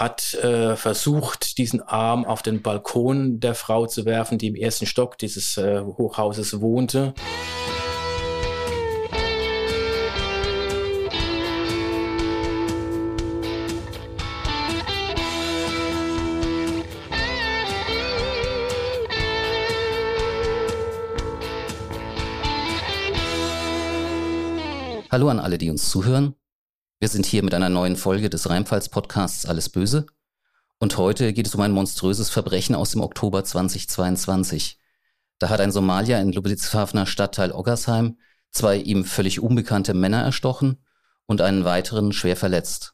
hat äh, versucht, diesen Arm auf den Balkon der Frau zu werfen, die im ersten Stock dieses äh, Hochhauses wohnte. Hallo an alle, die uns zuhören. Wir sind hier mit einer neuen Folge des Rheinpfalz-Podcasts Alles Böse. Und heute geht es um ein monströses Verbrechen aus dem Oktober 2022. Da hat ein Somalier in Ludwigshafener Stadtteil Oggersheim zwei ihm völlig unbekannte Männer erstochen und einen weiteren schwer verletzt.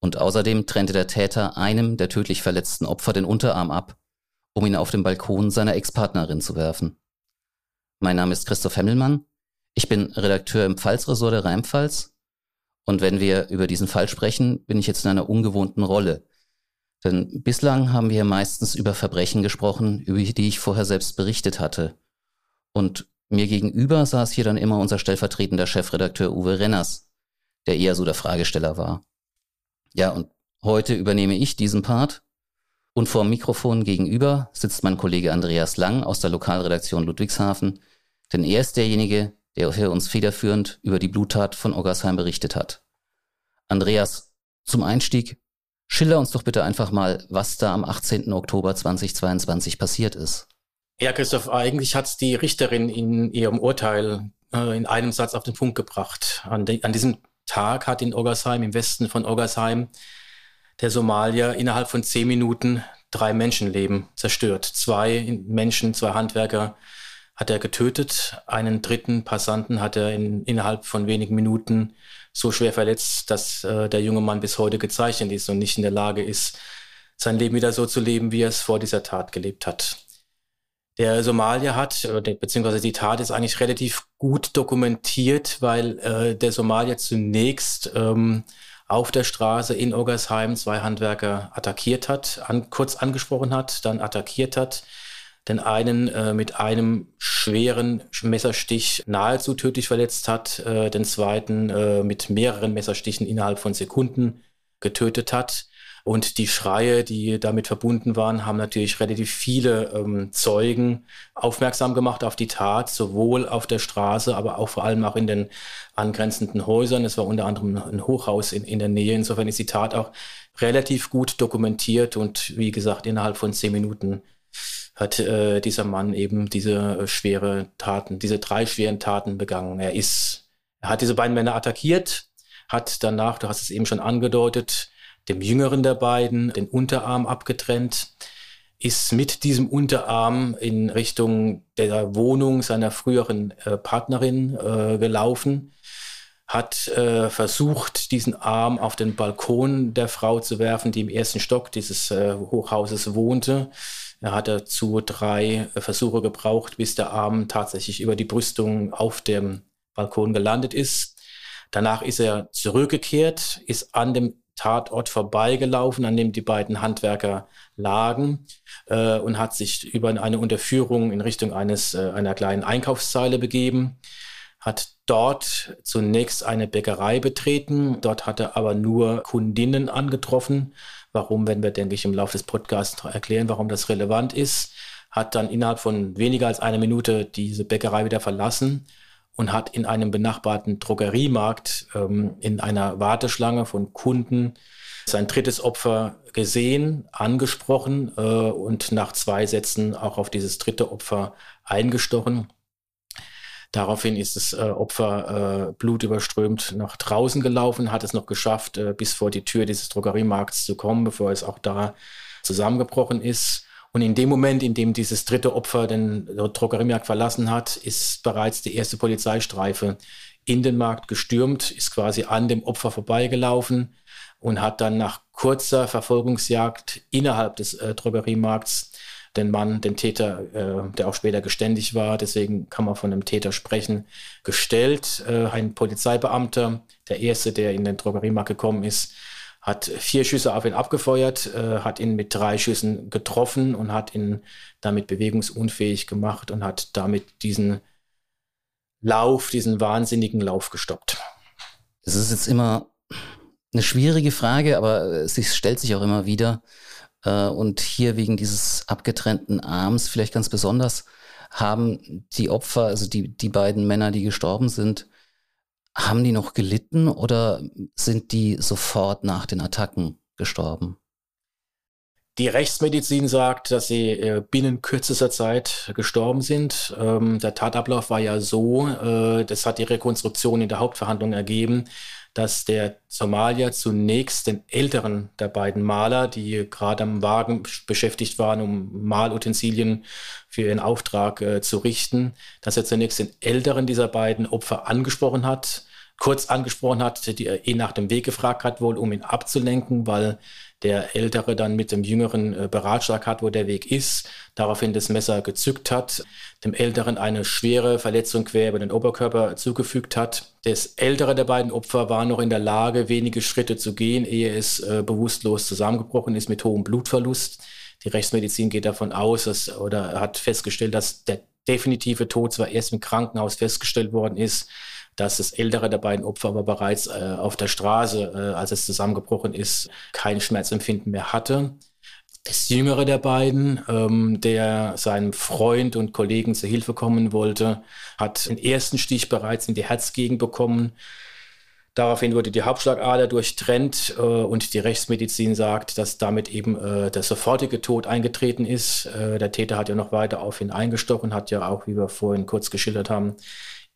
Und außerdem trennte der Täter einem der tödlich verletzten Opfer den Unterarm ab, um ihn auf den Balkon seiner Ex-Partnerin zu werfen. Mein Name ist Christoph Hemmelmann ich bin Redakteur im Pfalzressort der Rheinpfalz und wenn wir über diesen Fall sprechen, bin ich jetzt in einer ungewohnten Rolle. Denn bislang haben wir meistens über Verbrechen gesprochen, über die ich vorher selbst berichtet hatte. Und mir gegenüber saß hier dann immer unser stellvertretender Chefredakteur Uwe Renners, der eher so der Fragesteller war. Ja, und heute übernehme ich diesen Part. Und vor dem Mikrofon gegenüber sitzt mein Kollege Andreas Lang aus der Lokalredaktion Ludwigshafen, denn er ist derjenige, der für uns federführend über die Bluttat von Oggersheim berichtet hat. Andreas, zum Einstieg, schilder uns doch bitte einfach mal, was da am 18. Oktober 2022 passiert ist. Ja, Christoph, eigentlich hat die Richterin in ihrem Urteil äh, in einem Satz auf den Punkt gebracht. An, de, an diesem Tag hat in Oggersheim, im Westen von Oggersheim, der Somalier innerhalb von zehn Minuten drei Menschenleben zerstört. Zwei Menschen, zwei Handwerker hat er getötet. Einen dritten Passanten hat er in, innerhalb von wenigen Minuten so schwer verletzt, dass äh, der junge Mann bis heute gezeichnet ist und nicht in der Lage ist, sein Leben wieder so zu leben, wie er es vor dieser Tat gelebt hat. Der Somalier hat, beziehungsweise die Tat ist eigentlich relativ gut dokumentiert, weil äh, der Somalier zunächst ähm, auf der Straße in Oggersheim zwei Handwerker attackiert hat, an, kurz angesprochen hat, dann attackiert hat, den einen äh, mit einem schweren Messerstich nahezu tödlich verletzt hat, äh, den zweiten äh, mit mehreren Messerstichen innerhalb von Sekunden getötet hat. Und die Schreie, die damit verbunden waren, haben natürlich relativ viele ähm, Zeugen aufmerksam gemacht auf die Tat, sowohl auf der Straße, aber auch vor allem auch in den angrenzenden Häusern. Es war unter anderem ein Hochhaus in, in der Nähe. Insofern ist die Tat auch relativ gut dokumentiert und wie gesagt innerhalb von zehn Minuten hat äh, dieser Mann eben diese äh, schwere Taten, diese drei schweren Taten begangen. Er ist, er hat diese beiden Männer attackiert, hat danach, du hast es eben schon angedeutet, dem jüngeren der beiden den Unterarm abgetrennt, ist mit diesem Unterarm in Richtung der Wohnung seiner früheren äh, Partnerin äh, gelaufen, hat äh, versucht, diesen Arm auf den Balkon der Frau zu werfen, die im ersten Stock dieses äh, Hochhauses wohnte er hat dazu drei Versuche gebraucht, bis der Arm tatsächlich über die Brüstung auf dem Balkon gelandet ist. Danach ist er zurückgekehrt, ist an dem Tatort vorbeigelaufen, an dem die beiden Handwerker lagen äh, und hat sich über eine Unterführung in Richtung eines äh, einer kleinen Einkaufszeile begeben, hat dort zunächst eine Bäckerei betreten. Dort hat er aber nur Kundinnen angetroffen, Warum, werden wir, denke ich, im Laufe des Podcasts erklären, warum das relevant ist. Hat dann innerhalb von weniger als einer Minute diese Bäckerei wieder verlassen und hat in einem benachbarten Drogeriemarkt ähm, in einer Warteschlange von Kunden sein drittes Opfer gesehen, angesprochen äh, und nach zwei Sätzen auch auf dieses dritte Opfer eingestochen. Daraufhin ist das äh, Opfer äh, blutüberströmt nach draußen gelaufen, hat es noch geschafft, äh, bis vor die Tür dieses Drogeriemarkts zu kommen, bevor es auch da zusammengebrochen ist. Und in dem Moment, in dem dieses dritte Opfer den Drogeriemarkt verlassen hat, ist bereits die erste Polizeistreife in den Markt gestürmt, ist quasi an dem Opfer vorbeigelaufen und hat dann nach kurzer Verfolgungsjagd innerhalb des äh, Drogeriemarkts den Mann, den Täter, äh, der auch später geständig war, deswegen kann man von einem Täter sprechen, gestellt. Äh, ein Polizeibeamter, der erste, der in den Drogeriemarkt gekommen ist, hat vier Schüsse auf ihn abgefeuert, äh, hat ihn mit drei Schüssen getroffen und hat ihn damit bewegungsunfähig gemacht und hat damit diesen Lauf, diesen wahnsinnigen Lauf gestoppt. Es ist jetzt immer eine schwierige Frage, aber sie stellt sich auch immer wieder. Äh, und hier wegen dieses abgetrennten Arms vielleicht ganz besonders haben die Opfer, also die, die beiden Männer, die gestorben sind, haben die noch gelitten oder sind die sofort nach den Attacken gestorben? Die Rechtsmedizin sagt, dass sie äh, binnen kürzester Zeit gestorben sind. Ähm, der Tatablauf war ja so, äh, das hat die Rekonstruktion in der Hauptverhandlung ergeben, dass der Somalier zunächst den älteren der beiden Maler, die gerade am Wagen beschäftigt waren, um Malutensilien für ihren Auftrag äh, zu richten, dass er zunächst den älteren dieser beiden Opfer angesprochen hat, kurz angesprochen hat, die er ihn nach dem Weg gefragt hat, wohl um ihn abzulenken, weil der Ältere dann mit dem Jüngeren äh, beratschlagt hat, wo der Weg ist, daraufhin das Messer gezückt hat, dem Älteren eine schwere Verletzung quer über den Oberkörper zugefügt hat. Das ältere der beiden Opfer war noch in der Lage, wenige Schritte zu gehen, ehe es äh, bewusstlos zusammengebrochen ist mit hohem Blutverlust. Die Rechtsmedizin geht davon aus, dass, oder hat festgestellt, dass der definitive Tod zwar erst im Krankenhaus festgestellt worden ist, dass das ältere der beiden Opfer aber bereits äh, auf der Straße, äh, als es zusammengebrochen ist, kein Schmerzempfinden mehr hatte. Das jüngere der beiden, ähm, der seinem Freund und Kollegen zur Hilfe kommen wollte, hat den ersten Stich bereits in die Herzgegend bekommen. Daraufhin wurde die Hauptschlagader durchtrennt äh, und die Rechtsmedizin sagt, dass damit eben äh, der sofortige Tod eingetreten ist. Äh, der Täter hat ja noch weiter auf ihn eingestochen, hat ja auch, wie wir vorhin kurz geschildert haben,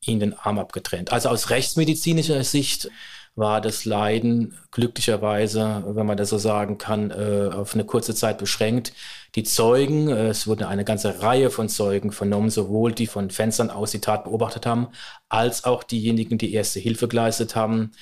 ihn den Arm abgetrennt. Also aus rechtsmedizinischer Sicht war das Leiden glücklicherweise, wenn man das so sagen kann, äh, auf eine kurze Zeit beschränkt. Die Zeugen, äh, es wurde eine ganze Reihe von Zeugen vernommen, sowohl die von Fenstern aus die Tat beobachtet haben, als auch diejenigen, die erste Hilfe geleistet haben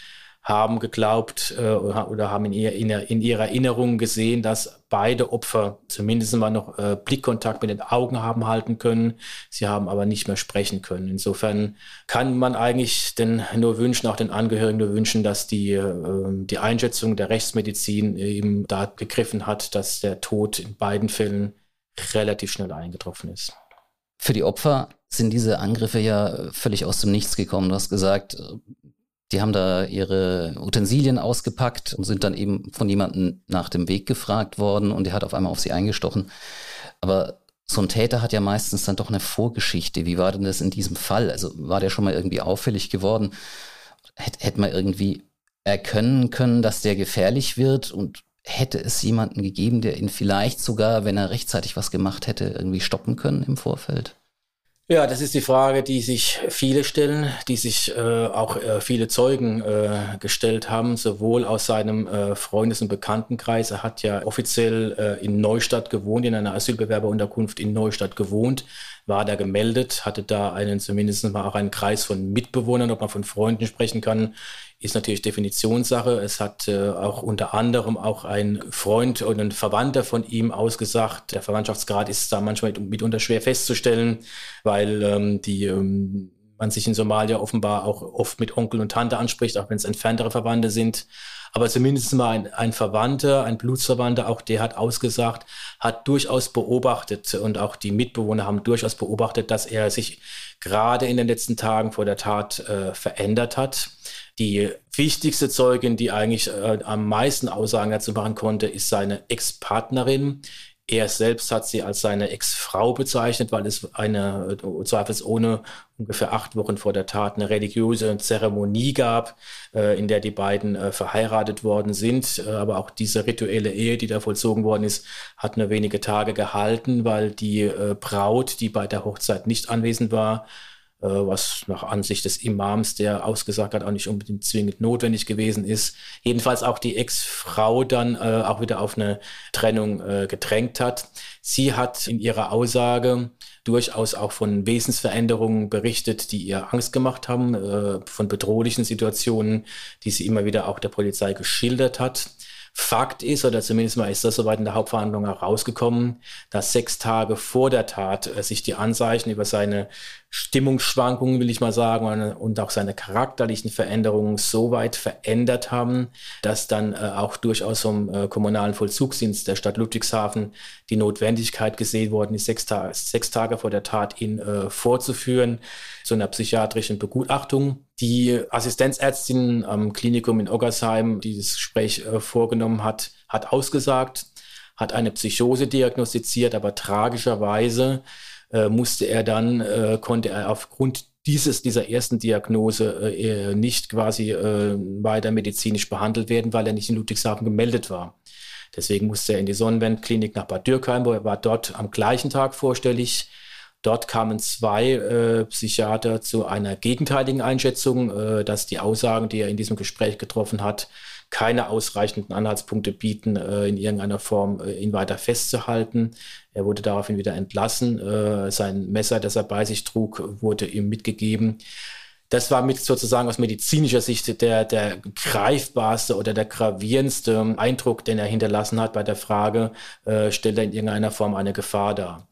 haben geglaubt äh, oder haben in, ihr, in, in, ihrer Erinnerung gesehen, dass beide Opfer zumindest mal noch äh, Blickkontakt mit den Augen haben halten können. Sie haben aber nicht mehr sprechen können. Insofern kann man eigentlich denn nur wünschen, auch den Angehörigen nur wünschen, dass die, äh, die Einschätzung der Rechtsmedizin eben da gegriffen hat, dass der Tod in beiden Fällen relativ schnell eingetroffen ist. Für die Opfer sind diese Angriffe ja völlig aus dem Nichts gekommen. Du hast gesagt, die haben da ihre Utensilien ausgepackt und sind dann eben von jemandem nach dem Weg gefragt worden und der hat auf einmal auf sie eingestochen. Aber so ein Täter hat ja meistens dann doch eine Vorgeschichte. Wie war denn das in diesem Fall? Also war der schon mal irgendwie auffällig geworden? Hätte, hätte man irgendwie erkennen können, dass der gefährlich wird und hätte es jemanden gegeben, der ihn vielleicht sogar, wenn er rechtzeitig was gemacht hätte, irgendwie stoppen können im Vorfeld? Ja, das ist die Frage, die sich viele stellen, die sich äh, auch äh, viele Zeugen äh, gestellt haben, sowohl aus seinem äh, Freundes- und Bekanntenkreis. Er hat ja offiziell äh, in Neustadt gewohnt, in einer Asylbewerberunterkunft in Neustadt gewohnt, war da gemeldet, hatte da einen zumindest mal auch einen Kreis von Mitbewohnern, ob man von Freunden sprechen kann, ist natürlich Definitionssache. Es hat äh, auch unter anderem auch ein Freund und ein Verwandter von ihm ausgesagt. Der Verwandtschaftsgrad ist da manchmal mitunter schwer festzustellen, weil ähm, die ähm, man sich in Somalia offenbar auch oft mit Onkel und Tante anspricht, auch wenn es entferntere Verwandte sind. Aber zumindest mal ein, ein Verwandter, ein Blutsverwandter, auch der hat ausgesagt, hat durchaus beobachtet und auch die Mitbewohner haben durchaus beobachtet, dass er sich gerade in den letzten Tagen vor der Tat äh, verändert hat. Die wichtigste Zeugin, die eigentlich äh, am meisten Aussagen dazu machen konnte, ist seine Ex-Partnerin. Er selbst hat sie als seine Ex-Frau bezeichnet, weil es eine äh, zweifelsohne ungefähr acht Wochen vor der Tat eine religiöse Zeremonie gab, äh, in der die beiden äh, verheiratet worden sind. Äh, aber auch diese rituelle Ehe, die da vollzogen worden ist, hat nur wenige Tage gehalten, weil die äh, Braut, die bei der Hochzeit nicht anwesend war, was nach Ansicht des Imams, der ausgesagt hat, auch nicht unbedingt zwingend notwendig gewesen ist. Jedenfalls auch die Ex-Frau dann äh, auch wieder auf eine Trennung äh, gedrängt hat. Sie hat in ihrer Aussage durchaus auch von Wesensveränderungen berichtet, die ihr Angst gemacht haben, äh, von bedrohlichen Situationen, die sie immer wieder auch der Polizei geschildert hat. Fakt ist, oder zumindest mal ist das soweit in der Hauptverhandlung herausgekommen, dass sechs Tage vor der Tat äh, sich die Anzeichen über seine Stimmungsschwankungen, will ich mal sagen, und auch seine charakterlichen Veränderungen so weit verändert haben, dass dann äh, auch durchaus vom äh, kommunalen Vollzugsdienst der Stadt Ludwigshafen die Notwendigkeit gesehen worden ist, sechs, Ta sechs Tage vor der Tat ihn äh, vorzuführen zu einer psychiatrischen Begutachtung. Die Assistenzärztin am Klinikum in Oggersheim, die das Gespräch äh, vorgenommen hat, hat ausgesagt, hat eine Psychose diagnostiziert, aber tragischerweise äh, musste er dann, äh, konnte er aufgrund dieses, dieser ersten Diagnose äh, nicht quasi äh, weiter medizinisch behandelt werden, weil er nicht in Ludwigshafen gemeldet war. Deswegen musste er in die Sonnenwendklinik nach Bad Dürkheim, wo er war dort am gleichen Tag vorstellig. Dort kamen zwei äh, Psychiater zu einer gegenteiligen Einschätzung, äh, dass die Aussagen, die er in diesem Gespräch getroffen hat, keine ausreichenden Anhaltspunkte bieten, äh, in irgendeiner Form äh, ihn weiter festzuhalten. Er wurde daraufhin wieder entlassen. Äh, sein Messer, das er bei sich trug, wurde ihm mitgegeben. Das war mit sozusagen aus medizinischer Sicht der, der greifbarste oder der gravierendste Eindruck, den er hinterlassen hat bei der Frage, äh, stellt er in irgendeiner Form eine Gefahr dar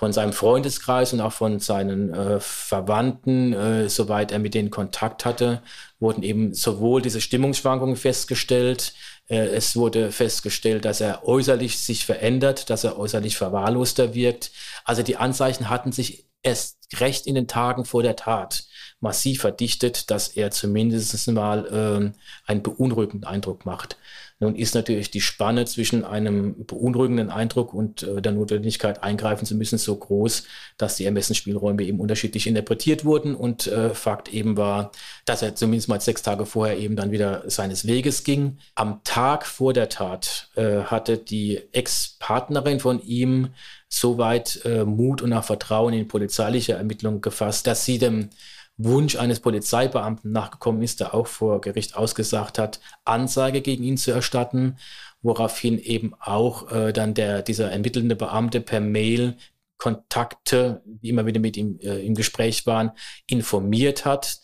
von seinem Freundeskreis und auch von seinen äh, Verwandten, äh, soweit er mit denen Kontakt hatte, wurden eben sowohl diese Stimmungsschwankungen festgestellt, äh, es wurde festgestellt, dass er äußerlich sich verändert, dass er äußerlich verwahrloster wirkt. Also die Anzeichen hatten sich erst recht in den Tagen vor der Tat massiv verdichtet, dass er zumindest mal äh, einen beunruhigenden Eindruck macht. Nun ist natürlich die Spanne zwischen einem beunruhigenden Eindruck und äh, der Notwendigkeit eingreifen zu müssen so groß, dass die Ermessensspielräume eben unterschiedlich interpretiert wurden und äh, Fakt eben war, dass er zumindest mal sechs Tage vorher eben dann wieder seines Weges ging. Am Tag vor der Tat äh, hatte die Ex-Partnerin von ihm soweit äh, Mut und auch Vertrauen in polizeiliche Ermittlungen gefasst, dass sie dem Wunsch eines Polizeibeamten nachgekommen ist, der auch vor Gericht ausgesagt hat, Anzeige gegen ihn zu erstatten, woraufhin eben auch äh, dann der, dieser ermittelnde Beamte per Mail Kontakte, die immer wieder mit ihm äh, im Gespräch waren, informiert hat.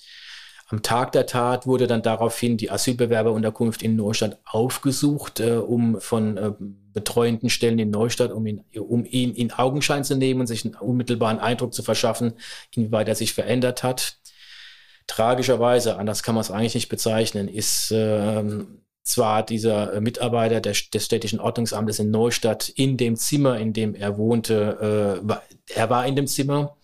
Am Tag der Tat wurde dann daraufhin die Asylbewerberunterkunft in Neustadt aufgesucht, äh, um von äh, betreuenden Stellen in Neustadt, um ihn, um ihn in Augenschein zu nehmen und sich einen unmittelbaren Eindruck zu verschaffen, inwieweit er sich verändert hat. Tragischerweise, anders kann man es eigentlich nicht bezeichnen, ist ähm, zwar dieser Mitarbeiter der, des städtischen Ordnungsamtes in Neustadt in dem Zimmer, in dem er wohnte, äh, er war in dem Zimmer,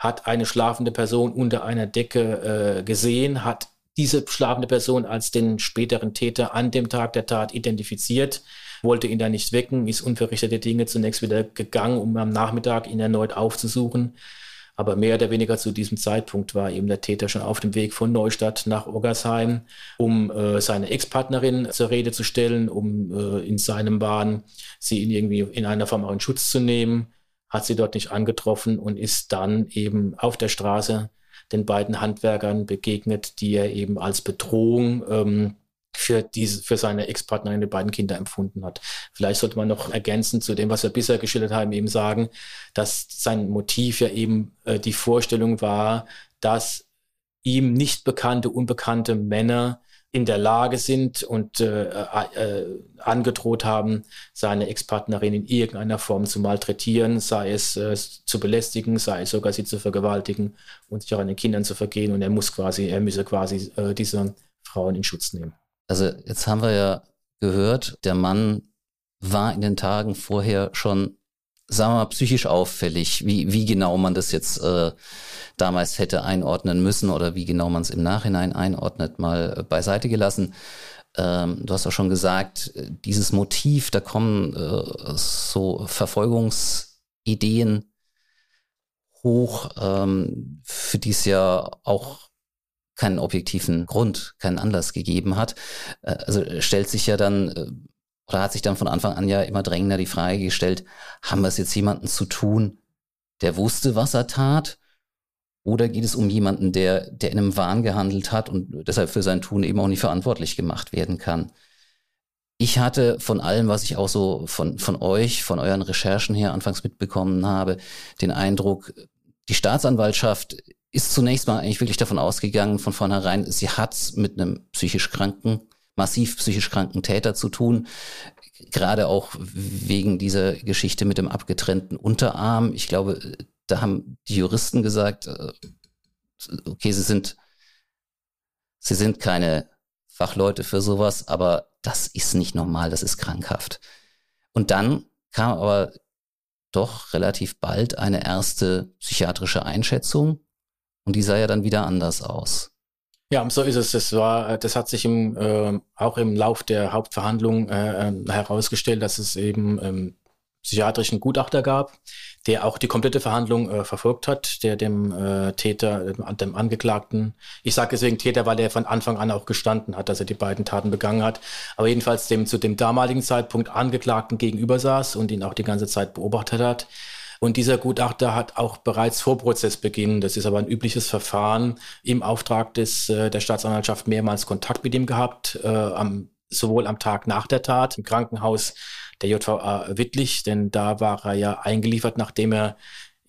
hat eine schlafende Person unter einer Decke äh, gesehen, hat diese schlafende Person als den späteren Täter an dem Tag der Tat identifiziert, wollte ihn da nicht wecken, ist unverrichtete Dinge zunächst wieder gegangen, um am Nachmittag ihn erneut aufzusuchen. Aber mehr oder weniger zu diesem Zeitpunkt war eben der Täter schon auf dem Weg von Neustadt nach Oggersheim, um äh, seine Ex-Partnerin zur Rede zu stellen, um äh, in seinem Bahn sie in irgendwie in einer Form auch in Schutz zu nehmen, hat sie dort nicht angetroffen und ist dann eben auf der Straße den beiden Handwerkern begegnet, die er eben als Bedrohung ähm, für diese, für seine Ex-Partnerin die beiden Kinder empfunden hat. Vielleicht sollte man noch ergänzen zu dem, was wir bisher geschildert haben, eben sagen, dass sein Motiv ja eben äh, die Vorstellung war, dass ihm nicht bekannte, unbekannte Männer in der Lage sind und äh, äh, angedroht haben, seine Ex-Partnerin in irgendeiner Form zu malträtieren, sei es äh, zu belästigen, sei es sogar sie zu vergewaltigen und sich auch an den Kindern zu vergehen. Und er muss quasi, er müsse quasi äh, diese Frauen in Schutz nehmen. Also jetzt haben wir ja gehört, der Mann war in den Tagen vorher schon, sagen wir mal, psychisch auffällig. Wie, wie genau man das jetzt äh, damals hätte einordnen müssen oder wie genau man es im Nachhinein einordnet, mal beiseite gelassen. Ähm, du hast auch schon gesagt, dieses Motiv, da kommen äh, so Verfolgungsideen hoch, ähm, für die es ja auch keinen objektiven Grund, keinen Anlass gegeben hat. Äh, also stellt sich ja dann oder hat sich dann von Anfang an ja immer drängender die Frage gestellt, haben wir es jetzt jemanden zu tun, der wusste, was er tat? Oder geht es um jemanden, der, der in einem Wahn gehandelt hat und deshalb für sein Tun eben auch nicht verantwortlich gemacht werden kann? Ich hatte von allem, was ich auch so von, von euch, von euren Recherchen her anfangs mitbekommen habe, den Eindruck, die Staatsanwaltschaft ist zunächst mal eigentlich wirklich davon ausgegangen, von vornherein, sie hat mit einem psychisch kranken, massiv psychisch kranken Täter zu tun. Gerade auch wegen dieser Geschichte mit dem abgetrennten Unterarm. Ich glaube, da haben die Juristen gesagt, äh, okay, sie sind, sie sind keine Fachleute für sowas, aber das ist nicht normal, das ist krankhaft. Und dann kam aber doch relativ bald eine erste psychiatrische Einschätzung und die sah ja dann wieder anders aus. Ja, so ist es. Das war, das hat sich im, äh, auch im Lauf der Hauptverhandlung äh, ähm, herausgestellt, dass es eben ähm, psychiatrischen Gutachter gab, der auch die komplette Verhandlung äh, verfolgt hat, der dem äh, Täter, dem Angeklagten, ich sage deswegen Täter, weil er von Anfang an auch gestanden hat, dass er die beiden Taten begangen hat, aber jedenfalls dem zu dem damaligen Zeitpunkt Angeklagten gegenüber saß und ihn auch die ganze Zeit beobachtet hat. Und dieser Gutachter hat auch bereits vor Prozessbeginn, das ist aber ein übliches Verfahren, im Auftrag des, äh, der Staatsanwaltschaft mehrmals Kontakt mit ihm gehabt, äh, am, sowohl am Tag nach der Tat im Krankenhaus der JVA Wittlich, denn da war er ja eingeliefert, nachdem er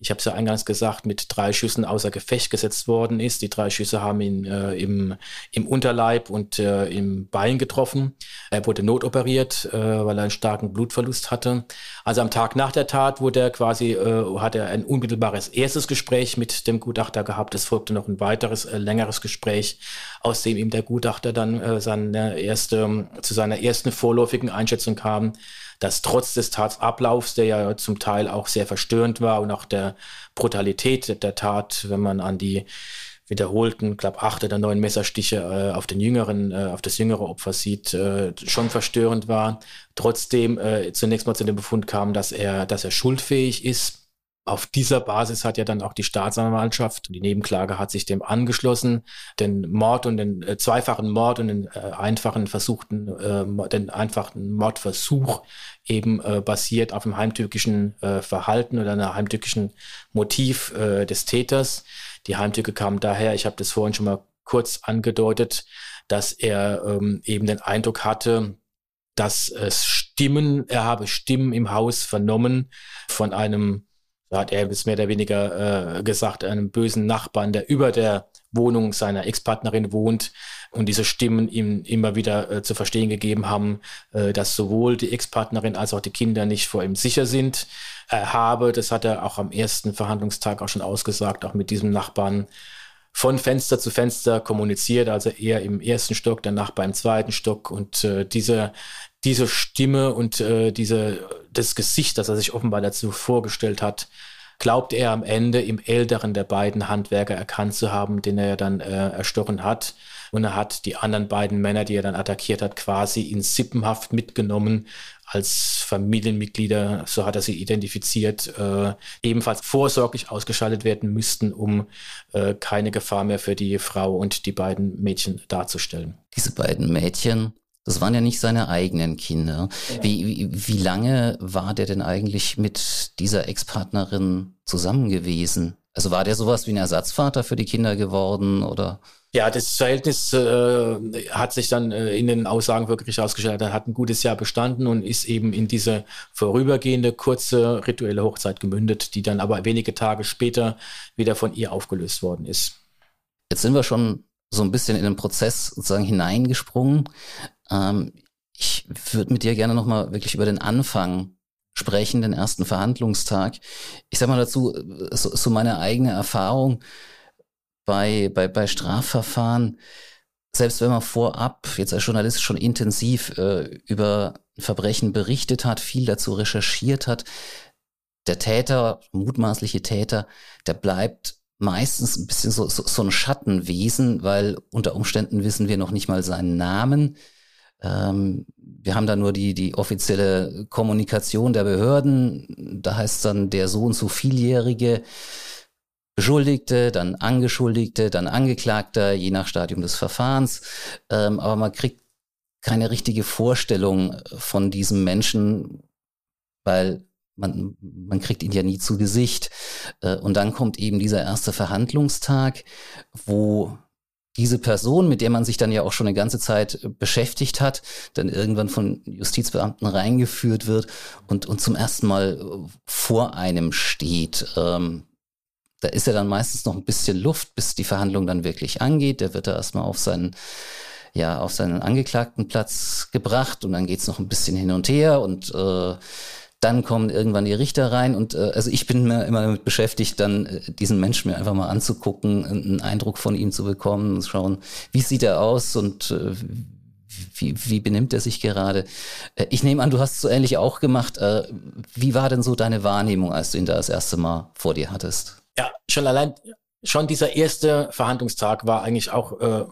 ich habe es ja eingangs gesagt, mit drei Schüssen außer Gefecht gesetzt worden ist. Die drei Schüsse haben ihn äh, im, im Unterleib und äh, im Bein getroffen. Er wurde notoperiert, äh, weil er einen starken Blutverlust hatte. Also am Tag nach der Tat wurde er quasi, äh, hat er ein unmittelbares erstes Gespräch mit dem Gutachter gehabt. Es folgte noch ein weiteres, äh, längeres Gespräch, aus dem ihm der Gutachter dann äh, seine erste, zu seiner ersten vorläufigen Einschätzung kam dass trotz des Tatablaufs, der ja zum Teil auch sehr verstörend war und auch der Brutalität der Tat, wenn man an die wiederholten, glaube acht oder neun Messerstiche äh, auf den jüngeren, äh, auf das jüngere Opfer sieht, äh, schon verstörend war. Trotzdem äh, zunächst mal zu dem Befund kam, dass er, dass er schuldfähig ist auf dieser Basis hat ja dann auch die Staatsanwaltschaft, die Nebenklage hat sich dem angeschlossen, den Mord und den äh, zweifachen Mord und den äh, einfachen versuchten, äh, den einfachen Mordversuch eben äh, basiert auf dem heimtückischen äh, Verhalten oder einer heimtückischen Motiv äh, des Täters. Die Heimtücke kam daher, ich habe das vorhin schon mal kurz angedeutet, dass er ähm, eben den Eindruck hatte, dass es Stimmen, er habe Stimmen im Haus vernommen von einem da hat er bis mehr oder weniger äh, gesagt, einem bösen Nachbarn, der über der Wohnung seiner Ex-Partnerin wohnt und diese Stimmen ihm immer wieder äh, zu verstehen gegeben haben, äh, dass sowohl die Ex-Partnerin als auch die Kinder nicht vor ihm sicher sind. Er habe, das hat er auch am ersten Verhandlungstag auch schon ausgesagt, auch mit diesem Nachbarn von Fenster zu Fenster kommuniziert, also er im ersten Stock, der Nachbar im zweiten Stock und äh, diese diese Stimme und äh, diese, das Gesicht, das er sich offenbar dazu vorgestellt hat, glaubt er am Ende im älteren der beiden Handwerker erkannt zu haben, den er dann äh, erstochen hat. Und er hat die anderen beiden Männer, die er dann attackiert hat, quasi in Sippenhaft mitgenommen als Familienmitglieder, so hat er sie identifiziert, äh, ebenfalls vorsorglich ausgeschaltet werden müssten, um äh, keine Gefahr mehr für die Frau und die beiden Mädchen darzustellen. Diese beiden Mädchen das waren ja nicht seine eigenen Kinder. Ja. Wie, wie, wie lange war der denn eigentlich mit dieser Ex-Partnerin zusammen gewesen? Also war der sowas wie ein Ersatzvater für die Kinder geworden oder? Ja, das Verhältnis äh, hat sich dann äh, in den Aussagen wirklich herausgestellt. Er hat ein gutes Jahr bestanden und ist eben in diese vorübergehende, kurze rituelle Hochzeit gemündet, die dann aber wenige Tage später wieder von ihr aufgelöst worden ist. Jetzt sind wir schon so ein bisschen in den Prozess sozusagen hineingesprungen. Ähm, ich würde mit dir gerne nochmal wirklich über den Anfang sprechen, den ersten Verhandlungstag. Ich sag mal dazu, so, so meine eigene Erfahrung bei, bei, bei Strafverfahren, selbst wenn man vorab jetzt als Journalist schon intensiv äh, über Verbrechen berichtet hat, viel dazu recherchiert hat, der Täter, mutmaßliche Täter, der bleibt meistens ein bisschen so, so, so ein Schattenwesen, weil unter Umständen wissen wir noch nicht mal seinen Namen. Ähm, wir haben da nur die, die offizielle Kommunikation der Behörden. Da heißt dann der so und so vieljährige Beschuldigte, dann Angeschuldigte, dann Angeklagter, je nach Stadium des Verfahrens. Ähm, aber man kriegt keine richtige Vorstellung von diesem Menschen, weil man, man kriegt ihn ja nie zu Gesicht. Äh, und dann kommt eben dieser erste Verhandlungstag, wo diese Person, mit der man sich dann ja auch schon eine ganze Zeit äh, beschäftigt hat, dann irgendwann von Justizbeamten reingeführt wird und, und zum ersten Mal äh, vor einem steht. Ähm, da ist ja dann meistens noch ein bisschen Luft, bis die Verhandlung dann wirklich angeht. Der wird da erstmal auf seinen, ja, auf seinen Angeklagtenplatz gebracht und dann geht's noch ein bisschen hin und her und äh, dann kommen irgendwann die Richter rein und äh, also ich bin mir immer damit beschäftigt, dann äh, diesen Menschen mir einfach mal anzugucken, einen Eindruck von ihm zu bekommen, zu schauen, wie sieht er aus und äh, wie, wie benimmt er sich gerade? Äh, ich nehme an, du hast es so ähnlich auch gemacht. Äh, wie war denn so deine Wahrnehmung, als du ihn da das erste Mal vor dir hattest? Ja, schon allein, schon dieser erste Verhandlungstag war eigentlich auch äh,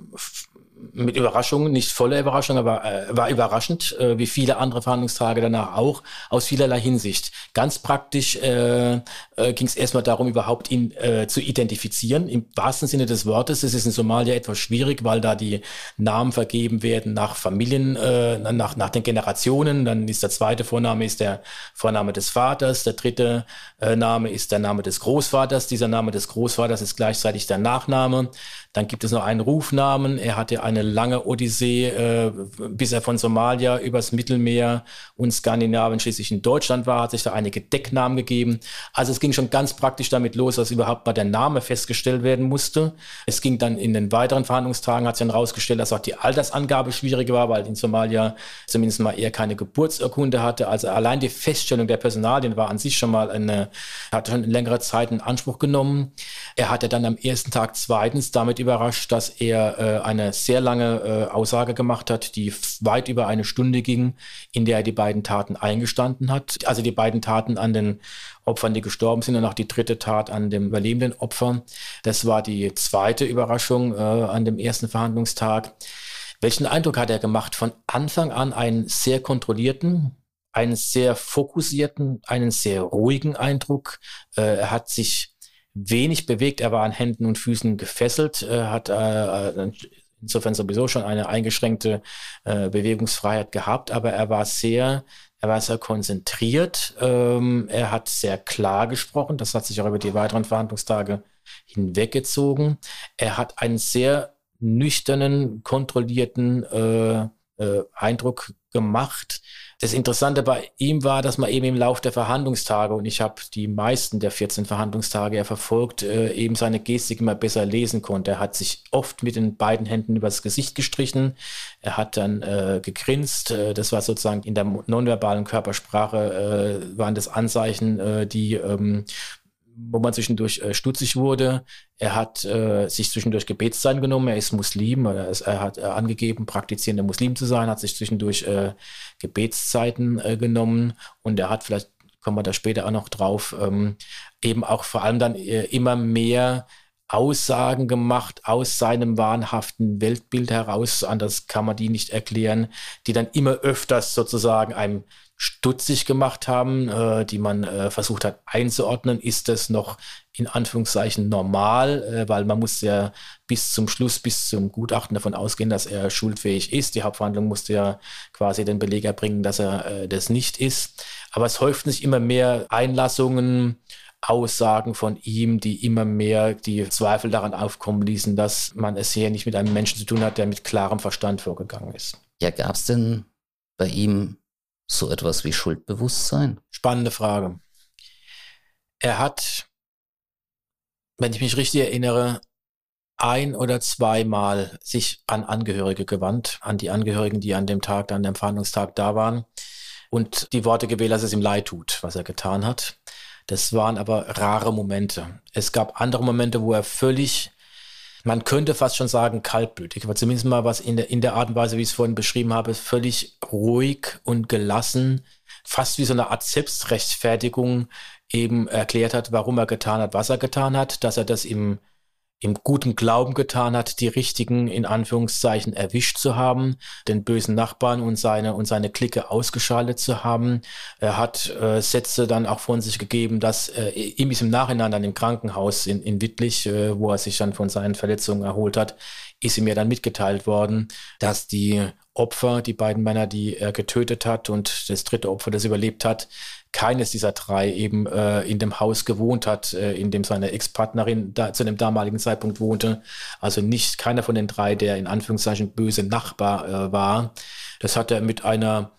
mit Überraschung, nicht voller Überraschung, aber äh, war überraschend, äh, wie viele andere Verhandlungstage danach auch, aus vielerlei Hinsicht. Ganz praktisch äh, äh, ging es erstmal darum, überhaupt ihn äh, zu identifizieren, im wahrsten Sinne des Wortes. Es ist in Somalia etwas schwierig, weil da die Namen vergeben werden nach Familien, äh, nach, nach den Generationen. Dann ist der zweite Vorname ist der Vorname des Vaters, der dritte äh, Name ist der Name des Großvaters. Dieser Name des Großvaters ist gleichzeitig der Nachname. Dann gibt es noch einen Rufnamen. Er hatte eine lange Odyssee, äh, bis er von Somalia übers Mittelmeer und Skandinavien schließlich in Deutschland war, hat sich da einige Decknamen gegeben. Also es ging schon ganz praktisch damit los, dass überhaupt mal der Name festgestellt werden musste. Es ging dann in den weiteren Verhandlungstagen, hat sich dann herausgestellt, dass auch die Altersangabe schwieriger war, weil in Somalia zumindest mal er keine Geburtsurkunde hatte. Also allein die Feststellung der Personalien war an sich schon mal eine, hat schon in längerer Zeit in Anspruch genommen. Er hatte dann am ersten Tag zweitens damit überrascht, dass er äh, eine sehr lange äh, Aussage gemacht hat, die weit über eine Stunde ging, in der er die beiden Taten eingestanden hat. Also die beiden Taten an den Opfern, die gestorben sind und auch die dritte Tat an dem überlebenden Opfer. Das war die zweite Überraschung äh, an dem ersten Verhandlungstag. Welchen Eindruck hat er gemacht? Von Anfang an einen sehr kontrollierten, einen sehr fokussierten, einen sehr ruhigen Eindruck. Äh, er hat sich wenig bewegt. Er war an Händen und Füßen gefesselt, hat äh, äh, insofern sowieso schon eine eingeschränkte Bewegungsfreiheit gehabt, aber er war sehr, er war sehr konzentriert. Ähm, er hat sehr klar gesprochen. Das hat sich auch über die weiteren Verhandlungstage hinweggezogen. Er hat einen sehr nüchternen, kontrollierten äh, äh, Eindruck gemacht. Das Interessante bei ihm war, dass man eben im Lauf der Verhandlungstage, und ich habe die meisten der 14 Verhandlungstage ja verfolgt, äh, eben seine Gestik immer besser lesen konnte. Er hat sich oft mit den beiden Händen übers Gesicht gestrichen. Er hat dann äh, gegrinst. Äh, das war sozusagen in der nonverbalen Körpersprache, äh, waren das Anzeichen, äh, die ähm, wo man zwischendurch äh, stutzig wurde. Er hat äh, sich zwischendurch Gebetszeit genommen. Er ist Muslim. Er, ist, er hat äh, angegeben, praktizierender Muslim zu sein, hat sich zwischendurch äh, Gebetszeiten äh, genommen und er hat, vielleicht kommen wir da später auch noch drauf, ähm, eben auch vor allem dann äh, immer mehr Aussagen gemacht aus seinem wahnhaften Weltbild heraus, anders kann man die nicht erklären, die dann immer öfters sozusagen einem stutzig gemacht haben, äh, die man äh, versucht hat einzuordnen. Ist das noch in Anführungszeichen normal? Äh, weil man muss ja bis zum Schluss, bis zum Gutachten davon ausgehen, dass er schuldfähig ist. Die Hauptverhandlung musste ja quasi den Beleg erbringen, dass er äh, das nicht ist. Aber es häuften sich immer mehr Einlassungen, Aussagen von ihm, die immer mehr die Zweifel daran aufkommen ließen, dass man es hier nicht mit einem Menschen zu tun hat, der mit klarem Verstand vorgegangen ist. Ja, gab es denn bei ihm so etwas wie Schuldbewusstsein? Spannende Frage. Er hat, wenn ich mich richtig erinnere, ein oder zweimal sich an Angehörige gewandt, an die Angehörigen, die an dem Tag, an dem Verhandlungstag da waren und die Worte gewählt, dass es ihm leid tut, was er getan hat. Das waren aber rare Momente. Es gab andere Momente, wo er völlig man könnte fast schon sagen kaltblütig, aber zumindest mal was in der, in der Art und Weise, wie ich es vorhin beschrieben habe, völlig ruhig und gelassen, fast wie so eine Art Selbstrechtfertigung eben erklärt hat, warum er getan hat, was er getan hat, dass er das im im guten Glauben getan hat, die richtigen in Anführungszeichen erwischt zu haben, den bösen Nachbarn und seine und seine Clique ausgeschaltet zu haben. Er hat äh, Sätze dann auch von sich gegeben, dass äh, ihm ist im Nachhinein dann im Krankenhaus in, in Wittlich, äh, wo er sich dann von seinen Verletzungen erholt hat, ist ihm ja dann mitgeteilt worden, dass die Opfer, die beiden Männer, die er getötet hat und das dritte Opfer, das überlebt hat, keines dieser drei eben äh, in dem Haus gewohnt hat, äh, in dem seine Ex-Partnerin da, zu dem damaligen Zeitpunkt wohnte. Also nicht keiner von den drei, der in Anführungszeichen böse Nachbar äh, war. Das hat er mit einer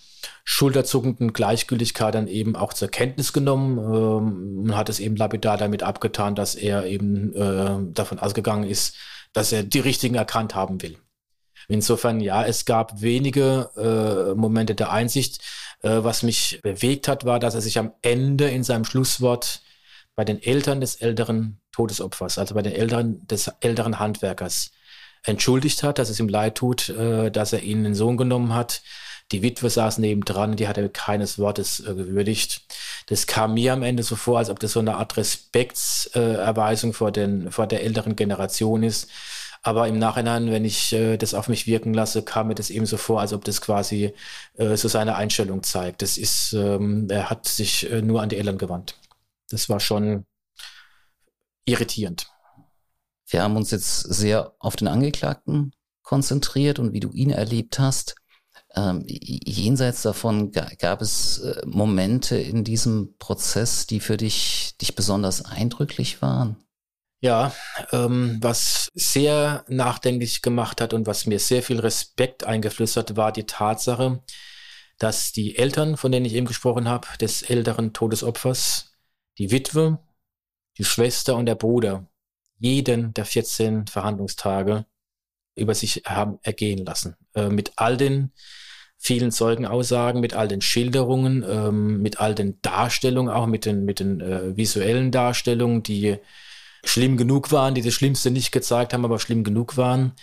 schulterzuckenden Gleichgültigkeit dann eben auch zur Kenntnis genommen ähm, und hat es eben lapidar damit abgetan, dass er eben äh, davon ausgegangen ist, dass er die richtigen erkannt haben will. Insofern, ja, es gab wenige äh, Momente der Einsicht. Äh, was mich bewegt hat, war, dass er sich am Ende in seinem Schlusswort bei den Eltern des älteren Todesopfers, also bei den Eltern des älteren Handwerkers, entschuldigt hat, dass es ihm leid tut, äh, dass er ihnen den Sohn genommen hat. Die Witwe saß nebendran, die hat er keines Wortes äh, gewürdigt. Das kam mir am Ende so vor, als ob das so eine Art Respektserweisung vor, den, vor der älteren Generation ist. Aber im Nachhinein, wenn ich äh, das auf mich wirken lasse, kam mir das eben so vor, als ob das quasi äh, so seine Einstellung zeigt. Das ist, ähm, er hat sich äh, nur an die Eltern gewandt. Das war schon irritierend. Wir haben uns jetzt sehr auf den Angeklagten konzentriert und wie du ihn erlebt hast. Ähm, jenseits davon gab es äh, Momente in diesem Prozess, die für dich, dich besonders eindrücklich waren? Ja, ähm, was sehr nachdenklich gemacht hat und was mir sehr viel Respekt eingeflüstert, war die Tatsache, dass die Eltern, von denen ich eben gesprochen habe, des älteren Todesopfers, die Witwe, die Schwester und der Bruder, jeden der 14 Verhandlungstage über sich haben ergehen lassen. Äh, mit all den vielen Zeugenaussagen, mit all den Schilderungen, ähm, mit all den Darstellungen, auch mit den, mit den äh, visuellen Darstellungen, die schlimm genug waren, die das Schlimmste nicht gezeigt haben, aber schlimm genug waren.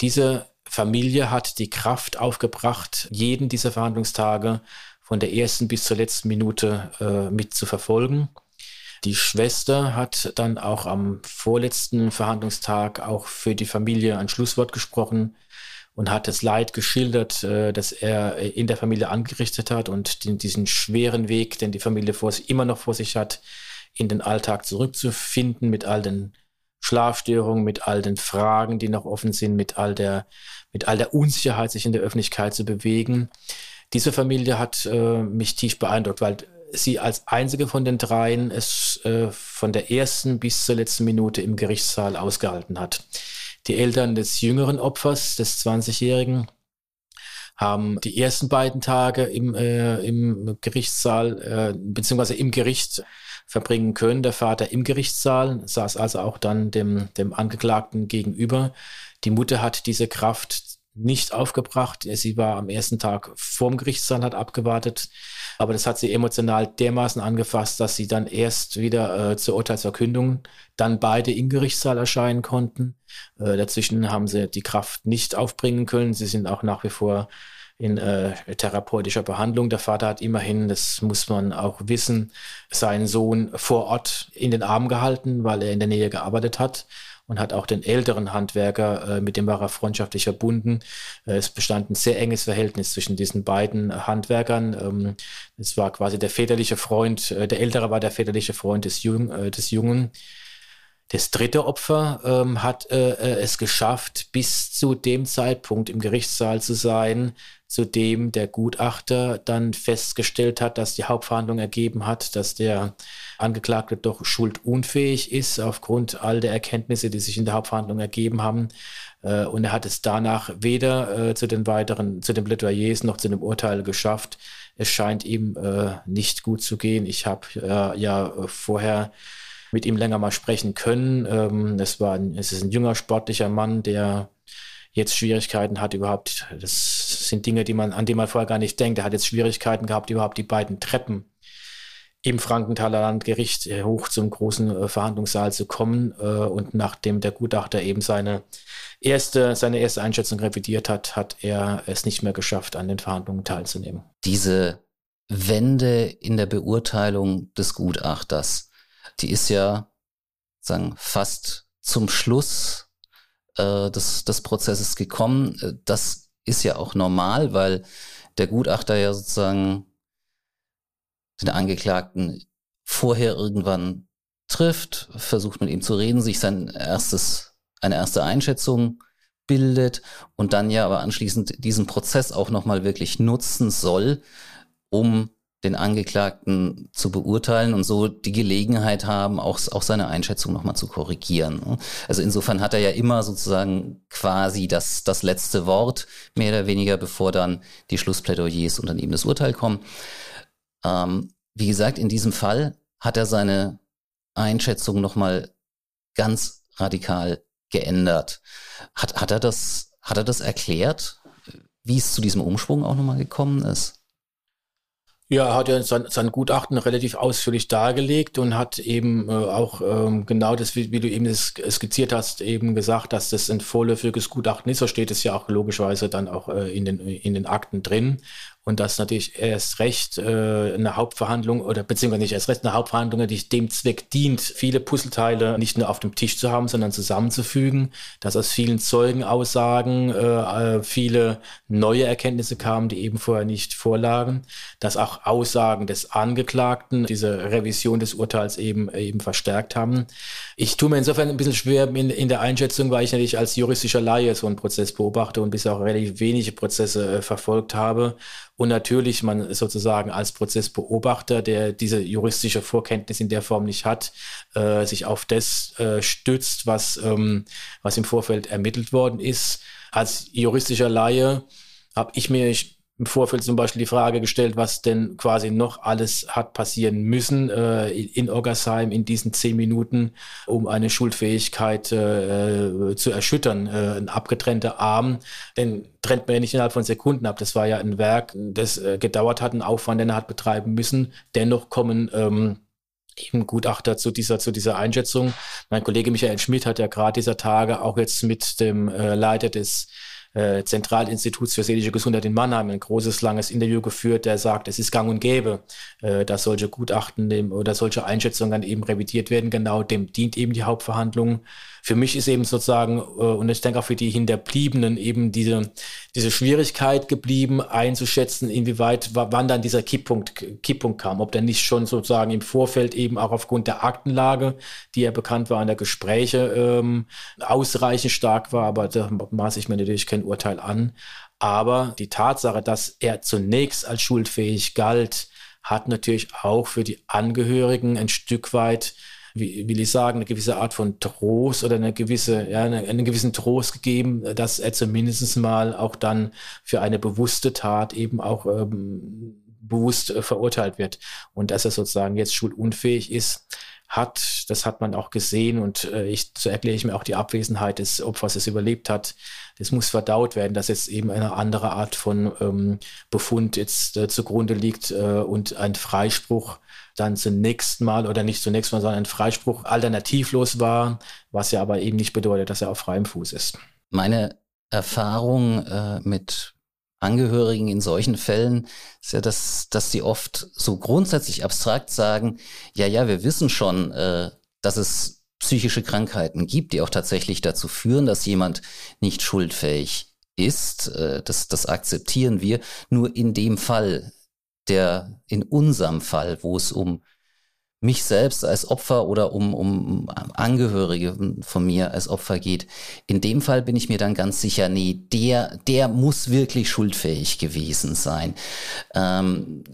Diese Familie hat die Kraft aufgebracht, jeden dieser Verhandlungstage von der ersten bis zur letzten Minute äh, mit zu verfolgen. Die Schwester hat dann auch am vorletzten Verhandlungstag auch für die Familie ein Schlusswort gesprochen und hat das Leid geschildert, äh, das er in der Familie angerichtet hat und den, diesen schweren Weg, den die Familie vor, immer noch vor sich hat, in den Alltag zurückzufinden mit all den Schlafstörungen, mit all den Fragen, die noch offen sind, mit all der, mit all der Unsicherheit, sich in der Öffentlichkeit zu bewegen. Diese Familie hat äh, mich tief beeindruckt, weil sie als einzige von den dreien es äh, von der ersten bis zur letzten Minute im Gerichtssaal ausgehalten hat. Die Eltern des jüngeren Opfers, des 20-Jährigen, haben die ersten beiden Tage im, äh, im Gerichtssaal äh, beziehungsweise im Gericht verbringen können. Der Vater im Gerichtssaal saß also auch dann dem, dem Angeklagten gegenüber. Die Mutter hat diese Kraft nicht aufgebracht. Sie war am ersten Tag vorm Gerichtssaal, hat abgewartet. Aber das hat sie emotional dermaßen angefasst, dass sie dann erst wieder äh, zur Urteilsverkündung dann beide im Gerichtssaal erscheinen konnten. Äh, dazwischen haben sie die Kraft nicht aufbringen können. Sie sind auch nach wie vor in äh, therapeutischer Behandlung. Der Vater hat immerhin, das muss man auch wissen, seinen Sohn vor Ort in den Arm gehalten, weil er in der Nähe gearbeitet hat und hat auch den älteren Handwerker, äh, mit dem war er freundschaftlich verbunden. Äh, es bestand ein sehr enges Verhältnis zwischen diesen beiden Handwerkern. Ähm, es war quasi der väterliche Freund, äh, der ältere war der väterliche Freund des, Jung, äh, des Jungen. Das dritte Opfer ähm, hat äh, äh, es geschafft, bis zu dem Zeitpunkt im Gerichtssaal zu sein, zu dem der Gutachter dann festgestellt hat, dass die Hauptverhandlung ergeben hat, dass der Angeklagte doch schuldunfähig ist aufgrund all der Erkenntnisse, die sich in der Hauptverhandlung ergeben haben. Äh, und er hat es danach weder äh, zu den weiteren, zu den Plädoyers noch zu dem Urteil geschafft. Es scheint ihm äh, nicht gut zu gehen. Ich habe ja vorher mit ihm länger mal sprechen können. Ähm, es war, ein, es ist ein junger sportlicher Mann, der jetzt Schwierigkeiten hat überhaupt, das sind Dinge, die man, an die man vorher gar nicht denkt. Er hat jetzt Schwierigkeiten gehabt, überhaupt die beiden Treppen im Frankenthaler Landgericht äh, hoch zum großen äh, Verhandlungssaal zu kommen. Äh, und nachdem der Gutachter eben seine erste, seine erste Einschätzung revidiert hat, hat er es nicht mehr geschafft, an den Verhandlungen teilzunehmen. Diese Wende in der Beurteilung des Gutachters, die ist ja sagen fast zum Schluss äh, des, des Prozesses gekommen. Äh, das ist ja auch normal, weil der Gutachter ja sozusagen den Angeklagten vorher irgendwann trifft, versucht mit ihm zu reden, sich sein erstes, eine erste Einschätzung bildet und dann ja aber anschließend diesen Prozess auch nochmal wirklich nutzen soll, um den Angeklagten zu beurteilen und so die Gelegenheit haben, auch, auch seine Einschätzung nochmal zu korrigieren. Also insofern hat er ja immer sozusagen quasi das, das letzte Wort, mehr oder weniger, bevor dann die Schlussplädoyers und dann eben das Urteil kommen. Ähm, wie gesagt, in diesem Fall hat er seine Einschätzung nochmal ganz radikal geändert. Hat, hat, er das, hat er das erklärt, wie es zu diesem Umschwung auch nochmal gekommen ist? Ja, er hat ja sein, sein Gutachten relativ ausführlich dargelegt und hat eben äh, auch ähm, genau das, wie, wie, du eben das skizziert hast, eben gesagt, dass das ein vorläufiges Gutachten ist. So steht es ja auch logischerweise dann auch äh, in, den, in den Akten drin und dass natürlich erst recht äh, eine Hauptverhandlung oder beziehungsweise nicht erst recht eine Hauptverhandlung, die dem Zweck dient, viele Puzzleteile nicht nur auf dem Tisch zu haben, sondern zusammenzufügen, dass aus vielen Zeugenaussagen äh, äh, viele neue Erkenntnisse kamen, die eben vorher nicht vorlagen, dass auch Aussagen des Angeklagten diese Revision des Urteils eben eben verstärkt haben. Ich tue mir insofern ein bisschen schwer in, in der Einschätzung, weil ich natürlich als juristischer Laie so einen Prozess beobachte und bisher auch relativ wenige Prozesse äh, verfolgt habe und natürlich man sozusagen als Prozessbeobachter, der diese juristische Vorkenntnis in der Form nicht hat, äh, sich auf das äh, stützt, was, ähm, was im Vorfeld ermittelt worden ist. Als juristischer Laie habe ich mir im Vorfeld zum Beispiel die Frage gestellt, was denn quasi noch alles hat passieren müssen äh, in Oggersheim in diesen zehn Minuten, um eine Schuldfähigkeit äh, zu erschüttern. Äh, ein abgetrennter Arm, den trennt man ja nicht innerhalb von Sekunden ab. Das war ja ein Werk, das äh, gedauert hat, ein Aufwand, den er hat betreiben müssen. Dennoch kommen ähm, eben Gutachter zu dieser, zu dieser Einschätzung. Mein Kollege Michael Schmidt hat ja gerade dieser Tage auch jetzt mit dem äh, Leiter des äh, Zentralinstituts für seelische Gesundheit in Mannheim ein großes, langes Interview geführt, der sagt, es ist gang und gäbe, äh, dass solche Gutachten dem, oder solche Einschätzungen dann eben revidiert werden. Genau dem dient eben die Hauptverhandlung für mich ist eben sozusagen, äh, und ich denke auch für die Hinterbliebenen eben diese, diese Schwierigkeit geblieben, einzuschätzen, inwieweit, wann dann dieser Kipppunkt, Kipppunkt kam, ob der nicht schon sozusagen im Vorfeld eben auch aufgrund der Aktenlage, die ja bekannt war an der Gespräche, ähm, ausreichend stark war, aber da maße ich mir natürlich kein Urteil an. Aber die Tatsache, dass er zunächst als schuldfähig galt, hat natürlich auch für die Angehörigen ein Stück weit wie will ich sagen, eine gewisse Art von Trost oder eine gewisse, ja, eine, einen gewissen Trost gegeben, dass er zumindest mal auch dann für eine bewusste Tat eben auch ähm, bewusst äh, verurteilt wird und dass er sozusagen jetzt schulunfähig ist hat, das hat man auch gesehen und äh, ich, so erkläre ich mir auch die Abwesenheit des Opfers, das überlebt hat. Das muss verdaut werden, dass jetzt eben eine andere Art von ähm, Befund jetzt äh, zugrunde liegt äh, und ein Freispruch dann zunächst mal oder nicht zunächst mal, sondern ein Freispruch alternativlos war, was ja aber eben nicht bedeutet, dass er auf freiem Fuß ist. Meine Erfahrung äh, mit Angehörigen in solchen Fällen ist ja, dass, dass sie oft so grundsätzlich abstrakt sagen, ja, ja, wir wissen schon, äh, dass es psychische Krankheiten gibt, die auch tatsächlich dazu führen, dass jemand nicht schuldfähig ist. Äh, das, das akzeptieren wir. Nur in dem Fall der in unserem Fall, wo es um mich selbst als Opfer oder um, um Angehörige von mir als Opfer geht. In dem Fall bin ich mir dann ganz sicher, nee, der, der muss wirklich schuldfähig gewesen sein. Ähm,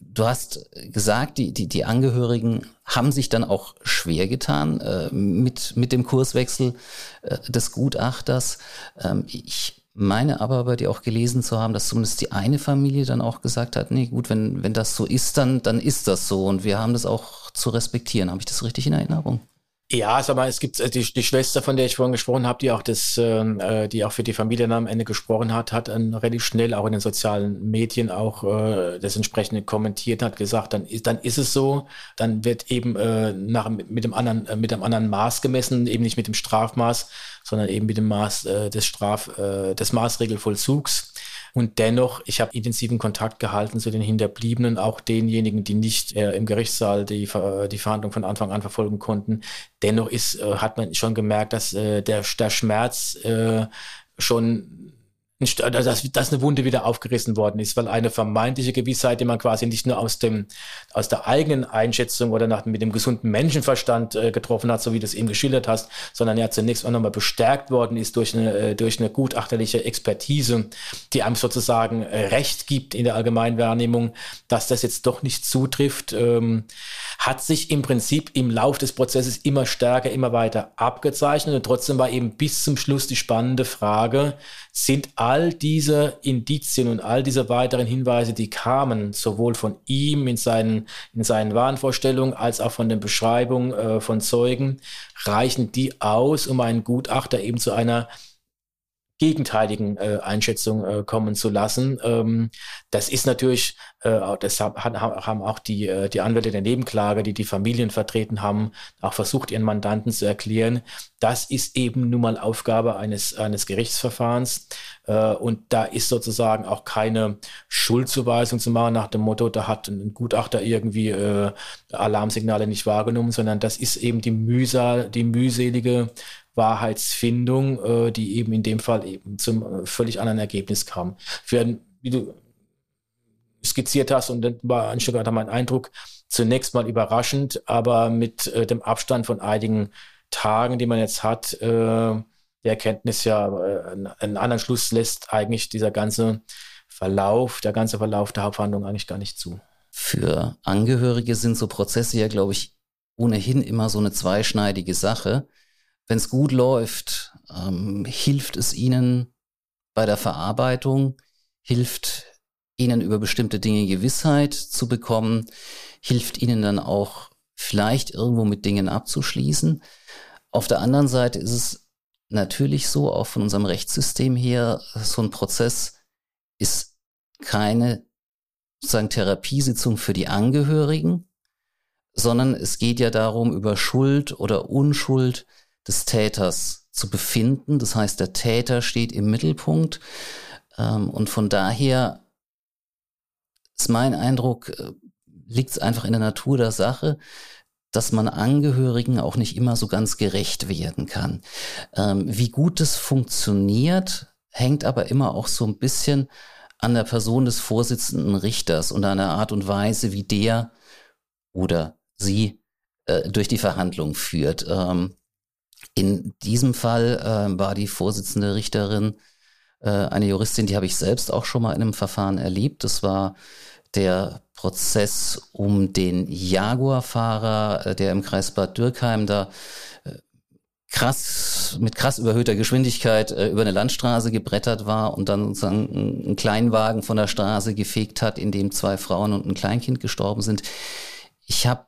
du hast gesagt, die, die, die Angehörigen haben sich dann auch schwer getan äh, mit, mit dem Kurswechsel äh, des Gutachters. Ähm, ich meine aber bei dir auch gelesen zu haben, dass zumindest die eine Familie dann auch gesagt hat, nee, gut, wenn, wenn das so ist, dann, dann ist das so und wir haben das auch zu respektieren. Habe ich das richtig in Erinnerung? Ja, sag mal, es gibt äh, die, die Schwester, von der ich vorhin gesprochen habe, die auch das, ähm, äh, die auch für die Familie am Ende gesprochen hat, hat dann relativ schnell auch in den sozialen Medien auch äh, das entsprechende kommentiert, hat gesagt, dann ist, dann ist es so, dann wird eben äh, nach mit dem anderen äh, mit dem anderen Maß gemessen, eben nicht mit dem Strafmaß, sondern eben mit dem Maß äh, des Straf äh, des Maßregelvollzugs. Und dennoch, ich habe intensiven Kontakt gehalten zu den Hinterbliebenen, auch denjenigen, die nicht äh, im Gerichtssaal die, die Verhandlung von Anfang an verfolgen konnten. Dennoch ist, äh, hat man schon gemerkt, dass äh, der, der Schmerz äh, schon dass, dass eine Wunde wieder aufgerissen worden ist, weil eine vermeintliche Gewissheit, die man quasi nicht nur aus dem aus der eigenen Einschätzung oder nach, mit dem gesunden Menschenverstand äh, getroffen hat, so wie du es eben geschildert hast, sondern ja zunächst auch nochmal bestärkt worden ist durch eine äh, durch eine gutachterliche Expertise, die einem sozusagen äh, Recht gibt in der Allgemeinwahrnehmung, dass das jetzt doch nicht zutrifft, ähm, hat sich im Prinzip im Lauf des Prozesses immer stärker, immer weiter abgezeichnet und trotzdem war eben bis zum Schluss die spannende Frage, sind all diese Indizien und all diese weiteren Hinweise, die kamen, sowohl von ihm in seinen, in seinen Wahnvorstellungen als auch von den Beschreibungen äh, von Zeugen, reichen die aus, um einen Gutachter eben zu einer gegenteiligen äh, Einschätzung äh, kommen zu lassen. Ähm, das ist natürlich, äh, deshalb hat, haben auch die, äh, die Anwälte der Nebenklage, die die Familien vertreten haben, auch versucht, ihren Mandanten zu erklären, das ist eben nun mal Aufgabe eines, eines Gerichtsverfahrens. Äh, und da ist sozusagen auch keine Schuldzuweisung zu machen nach dem Motto, da hat ein Gutachter irgendwie äh, Alarmsignale nicht wahrgenommen, sondern das ist eben die Mühsal, die mühselige Wahrheitsfindung, äh, die eben in dem Fall eben zum äh, völlig anderen Ergebnis kam. Für, wie du skizziert hast, und das war ein Stück weit mein Eindruck, zunächst mal überraschend, aber mit äh, dem Abstand von einigen Tagen, die man jetzt hat, äh, die Erkenntnis ja äh, einen anderen Schluss lässt eigentlich dieser ganze Verlauf, der ganze Verlauf der Hauptverhandlung eigentlich gar nicht zu. Für Angehörige sind so Prozesse ja, glaube ich, ohnehin immer so eine zweischneidige Sache. Wenn es gut läuft, ähm, hilft es ihnen bei der Verarbeitung, hilft ihnen über bestimmte Dinge Gewissheit zu bekommen, hilft ihnen dann auch vielleicht irgendwo mit Dingen abzuschließen. Auf der anderen Seite ist es natürlich so, auch von unserem Rechtssystem her, so ein Prozess ist keine sozusagen Therapiesitzung für die Angehörigen, sondern es geht ja darum, über Schuld oder Unschuld des Täters zu befinden. Das heißt, der Täter steht im Mittelpunkt. Ähm, und von daher ist mein Eindruck, äh, liegt es einfach in der Natur der Sache, dass man Angehörigen auch nicht immer so ganz gerecht werden kann. Ähm, wie gut es funktioniert, hängt aber immer auch so ein bisschen an der Person des Vorsitzenden Richters und an der Art und Weise, wie der oder sie äh, durch die Verhandlung führt. Ähm, in diesem Fall äh, war die Vorsitzende Richterin äh, eine Juristin, die habe ich selbst auch schon mal in einem Verfahren erlebt. Das war der Prozess um den Jaguar-Fahrer, äh, der im Kreis Bad Dürkheim da äh, krass, mit krass überhöhter Geschwindigkeit äh, über eine Landstraße gebrettert war und dann sozusagen einen Kleinwagen von der Straße gefegt hat, in dem zwei Frauen und ein Kleinkind gestorben sind. Ich habe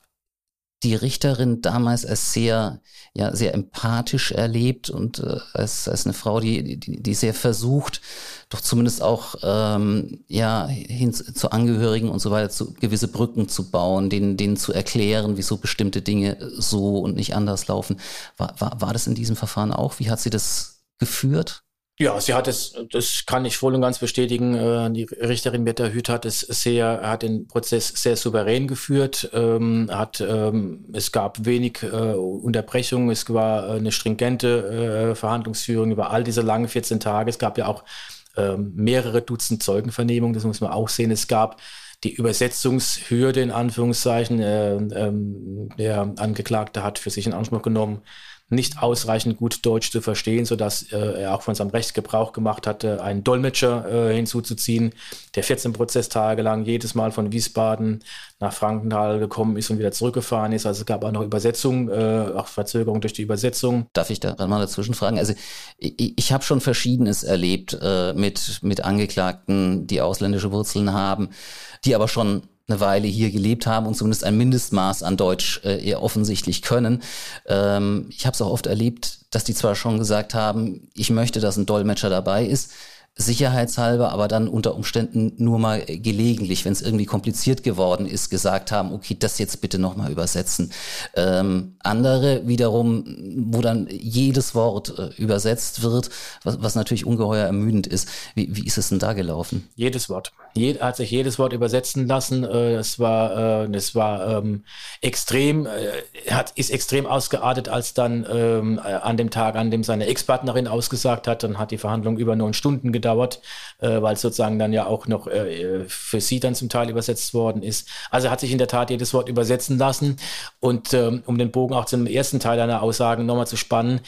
die Richterin damals als sehr, ja, sehr empathisch erlebt und äh, als, als eine Frau, die, die, die sehr versucht, doch zumindest auch ähm, ja, hin zu Angehörigen und so weiter, zu gewisse Brücken zu bauen, denen, denen zu erklären, wieso bestimmte Dinge so und nicht anders laufen. War, war, war das in diesem Verfahren auch? Wie hat sie das geführt? Ja, sie hat es, das kann ich voll und ganz bestätigen. Äh, die Richterin Metta Hüth hat es sehr, hat den Prozess sehr souverän geführt. Ähm, hat, ähm, es gab wenig äh, Unterbrechungen. Es war eine stringente äh, Verhandlungsführung über all diese langen 14 Tage. Es gab ja auch ähm, mehrere Dutzend Zeugenvernehmungen. Das muss man auch sehen. Es gab die Übersetzungshürde in Anführungszeichen. der Angeklagte hat für sich in Anspruch genommen, nicht ausreichend gut Deutsch zu verstehen, sodass äh, er auch von seinem Recht Gebrauch gemacht hatte, einen Dolmetscher äh, hinzuzuziehen, der 14 Prozesstage lang jedes Mal von Wiesbaden nach Frankenthal gekommen ist und wieder zurückgefahren ist. Also es gab auch noch Übersetzungen, äh, auch Verzögerungen durch die Übersetzung. Darf ich da mal dazwischen fragen? Also ich, ich habe schon Verschiedenes erlebt äh, mit, mit Angeklagten, die ausländische Wurzeln haben, die aber schon eine Weile hier gelebt haben und zumindest ein Mindestmaß an Deutsch äh, eher offensichtlich können. Ähm, ich habe es auch oft erlebt, dass die zwar schon gesagt haben, ich möchte, dass ein Dolmetscher dabei ist, sicherheitshalber, aber dann unter Umständen nur mal gelegentlich, wenn es irgendwie kompliziert geworden ist, gesagt haben, okay, das jetzt bitte nochmal übersetzen. Ähm, andere wiederum, wo dann jedes Wort äh, übersetzt wird, was, was natürlich ungeheuer ermüdend ist. Wie, wie ist es denn da gelaufen? Jedes Wort. Je, hat sich jedes Wort übersetzen lassen. Äh, das war, äh, das war ähm, extrem, äh, hat, ist extrem ausgeartet, als dann ähm, an dem Tag, an dem seine Ex-Partnerin ausgesagt hat, dann hat die Verhandlung über neun Stunden gedauert gedauert, äh, weil es sozusagen dann ja auch noch äh, für sie dann zum Teil übersetzt worden ist. Also hat sich in der Tat jedes Wort übersetzen lassen. Und ähm, um den Bogen auch zum ersten Teil deiner Aussagen nochmal zu spannen,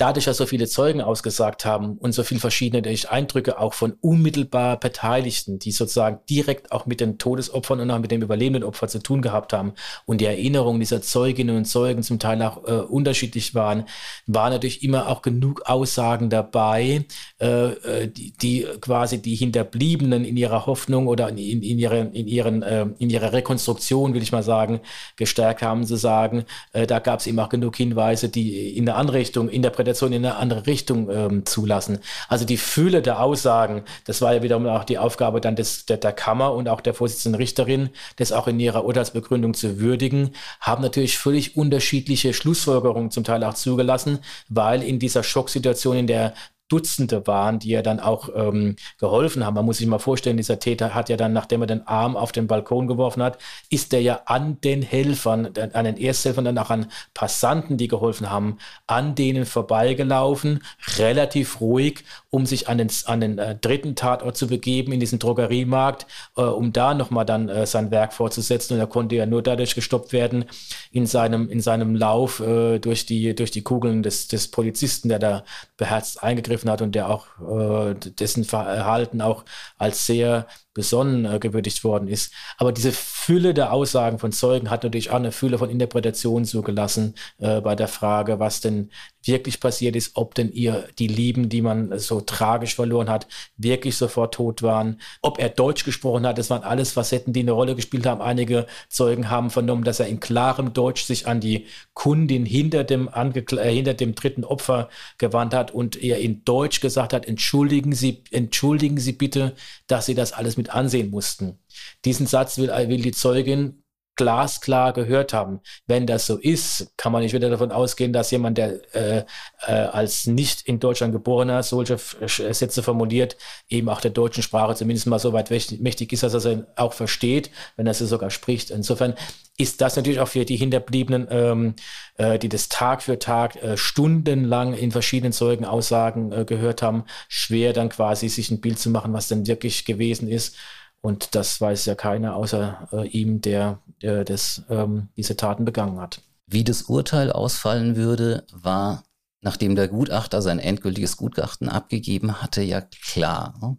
dadurch, dass so viele Zeugen ausgesagt haben und so viele verschiedene Eindrücke auch von unmittelbar Beteiligten, die sozusagen direkt auch mit den Todesopfern und auch mit dem überlebenden Opfer zu tun gehabt haben und die Erinnerungen dieser Zeuginnen und Zeugen zum Teil auch äh, unterschiedlich waren, waren natürlich immer auch genug Aussagen dabei, äh, äh die, die, quasi die Hinterbliebenen in ihrer Hoffnung oder in, in, ihren, in, ihren, äh, in ihrer Rekonstruktion, will ich mal sagen, gestärkt haben zu sagen, äh, da gab es eben auch genug Hinweise, die in der Anrichtung, Interpretation Interpretation in eine andere Richtung ähm, zulassen. Also die Fülle der Aussagen, das war ja wiederum auch die Aufgabe dann des, der, der Kammer und auch der Vorsitzenden Richterin, das auch in ihrer Urteilsbegründung zu würdigen, haben natürlich völlig unterschiedliche Schlussfolgerungen zum Teil auch zugelassen, weil in dieser Schocksituation, in der Dutzende waren, die ja dann auch ähm, geholfen haben. Man muss sich mal vorstellen, dieser Täter hat ja dann, nachdem er den Arm auf den Balkon geworfen hat, ist er ja an den Helfern, an den Ersthelfern, dann auch an Passanten, die geholfen haben, an denen vorbeigelaufen, relativ ruhig, um sich an den, an den äh, dritten Tatort zu begeben, in diesen Drogeriemarkt, äh, um da nochmal dann äh, sein Werk fortzusetzen. Und er konnte ja nur dadurch gestoppt werden, in seinem, in seinem Lauf äh, durch, die, durch die Kugeln des, des Polizisten, der da beherzt eingegriffen gegriffen hat und der auch äh, dessen Verhalten auch als sehr besonnen äh, gewürdigt worden ist. Aber diese Fülle der Aussagen von Zeugen hat natürlich auch eine Fülle von Interpretationen zugelassen äh, bei der Frage, was denn wirklich passiert ist, ob denn ihr die Lieben, die man so tragisch verloren hat, wirklich sofort tot waren, ob er Deutsch gesprochen hat. Das waren alles Facetten, die eine Rolle gespielt haben. Einige Zeugen haben vernommen, dass er in klarem Deutsch sich an die Kundin hinter dem, Angekl äh, hinter dem dritten Opfer gewandt hat und er in Deutsch gesagt hat, entschuldigen Sie, entschuldigen Sie bitte, dass Sie das alles mit ansehen mussten. Diesen Satz will, will die Zeugin glasklar gehört haben. Wenn das so ist, kann man nicht wieder davon ausgehen, dass jemand, der äh, äh, als nicht in Deutschland geborener solche Sätze formuliert, eben auch der deutschen Sprache zumindest mal so weit mächtig ist, dass er sie auch versteht, wenn er sie sogar spricht. Insofern ist das natürlich auch für die Hinterbliebenen, ähm, äh, die das Tag für Tag äh, stundenlang in verschiedenen Zeugenaussagen äh, gehört haben, schwer dann quasi sich ein Bild zu machen, was denn wirklich gewesen ist. Und das weiß ja keiner außer äh, ihm, der, der das, ähm, diese Taten begangen hat. Wie das Urteil ausfallen würde, war, nachdem der Gutachter sein endgültiges Gutachten abgegeben hatte, ja klar. Ne?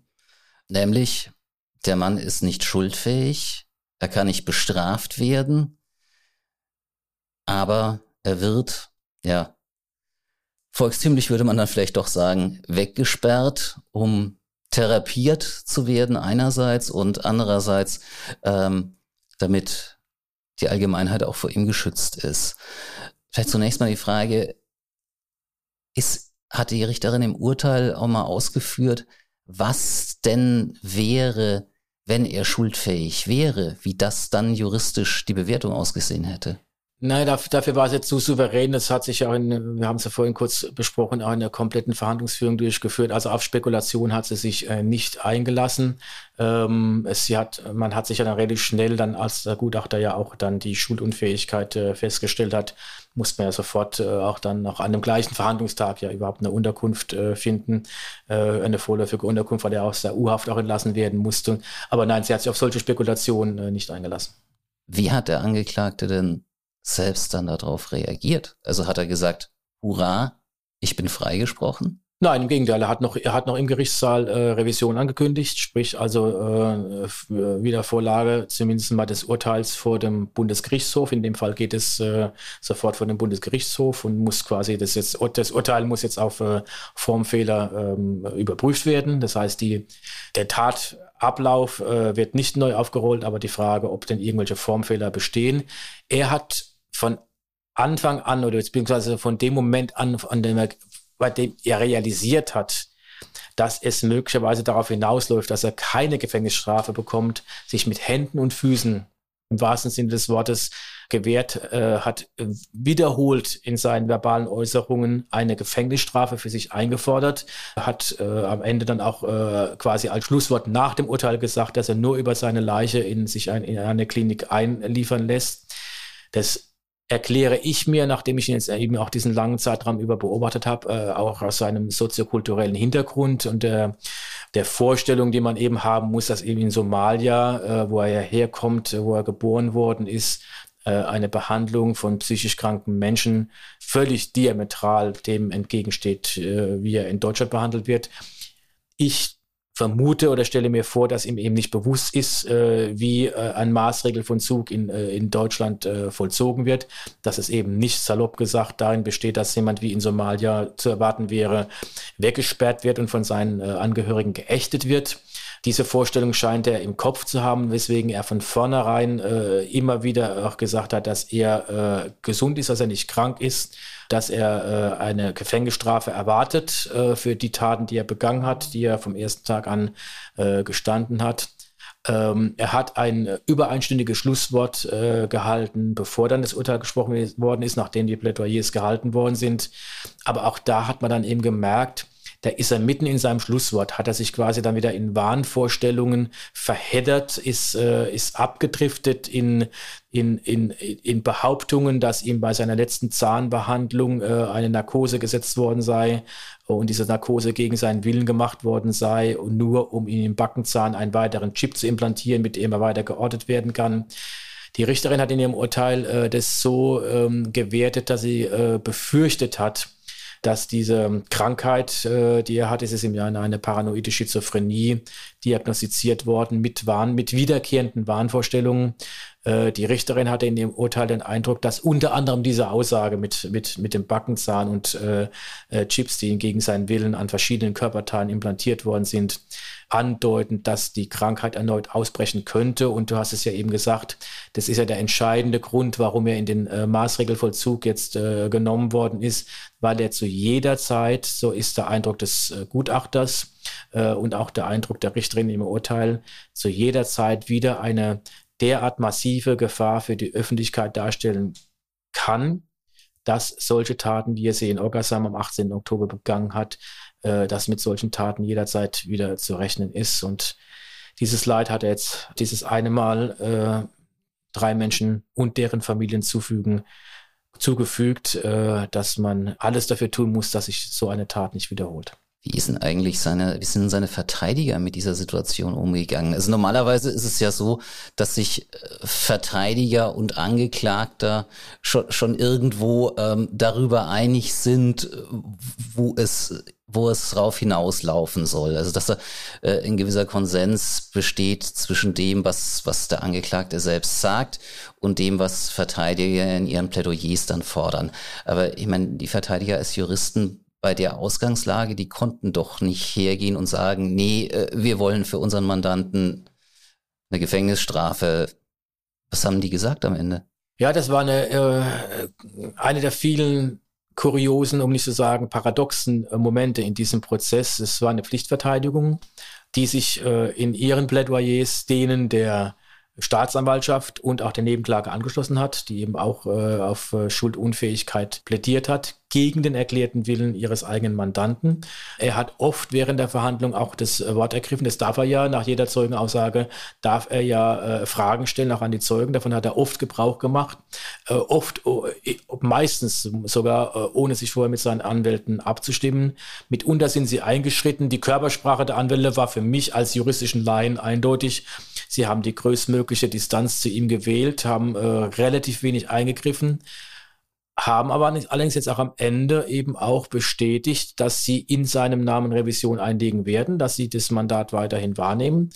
Nämlich, der Mann ist nicht schuldfähig, er kann nicht bestraft werden, aber er wird, ja, volkstümlich würde man dann vielleicht doch sagen, weggesperrt, um therapiert zu werden einerseits und andererseits, ähm, damit die Allgemeinheit auch vor ihm geschützt ist. Vielleicht zunächst mal die Frage, ist, hat die Richterin im Urteil auch mal ausgeführt, was denn wäre, wenn er schuldfähig wäre, wie das dann juristisch die Bewertung ausgesehen hätte? Nein, dafür, war es jetzt zu souverän. Das hat sich auch in, wir haben es ja vorhin kurz besprochen, auch in der kompletten Verhandlungsführung durchgeführt. Also auf Spekulation hat sie sich äh, nicht eingelassen. Ähm, es, sie hat, man hat sich ja dann relativ schnell dann, als der Gutachter ja auch dann die Schuldunfähigkeit äh, festgestellt hat, muss man ja sofort äh, auch dann noch an dem gleichen Verhandlungstag ja überhaupt eine Unterkunft äh, finden, äh, eine vorläufige Unterkunft, weil er aus der U-Haft auch entlassen werden musste. Aber nein, sie hat sich auf solche Spekulationen äh, nicht eingelassen. Wie hat der Angeklagte denn selbst dann darauf reagiert? Also hat er gesagt, hurra, ich bin freigesprochen? Nein, im Gegenteil. Er hat noch, er hat noch im Gerichtssaal äh, Revision angekündigt, sprich also äh, Wiedervorlage zumindest mal des Urteils vor dem Bundesgerichtshof. In dem Fall geht es äh, sofort vor dem Bundesgerichtshof und muss quasi das jetzt das Urteil muss jetzt auf äh, Formfehler ähm, überprüft werden. Das heißt, die der Tatablauf äh, wird nicht neu aufgerollt, aber die Frage, ob denn irgendwelche Formfehler bestehen. Er hat von Anfang an oder beziehungsweise von dem Moment an, an dem er, bei dem er realisiert hat, dass es möglicherweise darauf hinausläuft, dass er keine Gefängnisstrafe bekommt, sich mit Händen und Füßen im wahrsten Sinne des Wortes gewährt, äh, hat wiederholt in seinen verbalen Äußerungen eine Gefängnisstrafe für sich eingefordert, hat äh, am Ende dann auch äh, quasi als Schlusswort nach dem Urteil gesagt, dass er nur über seine Leiche in sich ein, in eine Klinik einliefern lässt. Das erkläre ich mir, nachdem ich ihn jetzt eben auch diesen langen Zeitraum über beobachtet habe, äh, auch aus seinem soziokulturellen Hintergrund und der, der Vorstellung, die man eben haben muss, dass eben in Somalia, äh, wo er ja herkommt, wo er geboren worden ist, äh, eine Behandlung von psychisch kranken Menschen völlig diametral dem entgegensteht, äh, wie er in Deutschland behandelt wird. Ich vermute oder stelle mir vor, dass ihm eben nicht bewusst ist, äh, wie äh, ein Maßregelvollzug in, äh, in Deutschland äh, vollzogen wird, dass es eben nicht salopp gesagt darin besteht, dass jemand wie in Somalia zu erwarten wäre, weggesperrt wird und von seinen äh, Angehörigen geächtet wird, Diese Vorstellung scheint er im Kopf zu haben, weswegen er von vornherein äh, immer wieder auch gesagt hat, dass er äh, gesund ist, dass er nicht krank ist, dass er äh, eine Gefängnisstrafe erwartet äh, für die Taten, die er begangen hat, die er vom ersten Tag an äh, gestanden hat. Ähm, er hat ein äh, über einstündiges Schlusswort äh, gehalten, bevor dann das Urteil gesprochen worden ist, nachdem die Plädoyers gehalten worden sind. Aber auch da hat man dann eben gemerkt, da ist er mitten in seinem Schlusswort, hat er sich quasi dann wieder in Wahnvorstellungen verheddert, ist, äh, ist abgedriftet in, in, in, in Behauptungen, dass ihm bei seiner letzten Zahnbehandlung äh, eine Narkose gesetzt worden sei und diese Narkose gegen seinen Willen gemacht worden sei nur um ihm im Backenzahn einen weiteren Chip zu implantieren, mit dem er weiter geortet werden kann. Die Richterin hat in ihrem Urteil äh, das so ähm, gewertet, dass sie äh, befürchtet hat, dass diese Krankheit, äh, die er hat, ist es im Jahr eine paranoide Schizophrenie diagnostiziert worden mit Wahn, mit wiederkehrenden Wahnvorstellungen. Äh, die Richterin hatte in ihrem Urteil den Eindruck, dass unter anderem diese Aussage mit, mit, mit dem Backenzahn und äh, äh, Chips, die gegen seinen Willen an verschiedenen Körperteilen implantiert worden sind, andeuten, dass die Krankheit erneut ausbrechen könnte. Und du hast es ja eben gesagt, das ist ja der entscheidende Grund, warum er in den äh, Maßregelvollzug jetzt äh, genommen worden ist, weil er zu jeder Zeit, so ist der Eindruck des äh, Gutachters äh, und auch der Eindruck der Richterin im Urteil, zu jeder Zeit wieder eine derart massive Gefahr für die Öffentlichkeit darstellen kann, dass solche Taten, wie er sie in Orgasam am 18. Oktober begangen hat, äh, dass mit solchen Taten jederzeit wieder zu rechnen ist. Und dieses Leid hat er jetzt dieses eine Mal äh, drei Menschen und deren Familien zufügen, zugefügt, äh, dass man alles dafür tun muss, dass sich so eine Tat nicht wiederholt. Wie ist denn eigentlich seine, wie sind seine Verteidiger mit dieser Situation umgegangen? Also normalerweise ist es ja so, dass sich äh, Verteidiger und Angeklagter schon, schon irgendwo ähm, darüber einig sind, wo es, wo es drauf hinauslaufen soll. Also dass da äh, ein gewisser Konsens besteht zwischen dem, was, was der Angeklagte selbst sagt und dem, was Verteidiger in ihren Plädoyers dann fordern. Aber ich meine, die Verteidiger als Juristen bei der Ausgangslage, die konnten doch nicht hergehen und sagen, nee, äh, wir wollen für unseren Mandanten eine Gefängnisstrafe. Was haben die gesagt am Ende? Ja, das war eine, äh, eine der vielen kuriosen, um nicht zu sagen paradoxen äh, Momente in diesem Prozess. Es war eine Pflichtverteidigung, die sich in ihren Plädoyers denen der Staatsanwaltschaft und auch der Nebenklage angeschlossen hat, die eben auch auf äh, Schuldunfähigkeit plädiert hat, gegen den erklärten Willen ihres eigenen Mandanten. Er hat oft während der Verhandlung auch das äh, Wort ergriffen. Das darf er ja. Nach jeder Zeugenaussage darf er ja äh, Fragen stellen, auch an die Zeugen. Davon hat er oft Gebrauch gemacht. Äh, oft, äh, meistens sogar, äh, ohne sich vorher mit seinen Anwälten abzustimmen. Mitunter sind sie eingeschritten. Die Körpersprache der Anwälte war für mich als juristischen Laien eindeutig. Sie haben die größtmögliche Distanz zu ihm gewählt, haben äh, relativ wenig eingegriffen haben aber allerdings jetzt auch am Ende eben auch bestätigt, dass sie in seinem Namen Revision einlegen werden, dass sie das Mandat weiterhin wahrnehmen.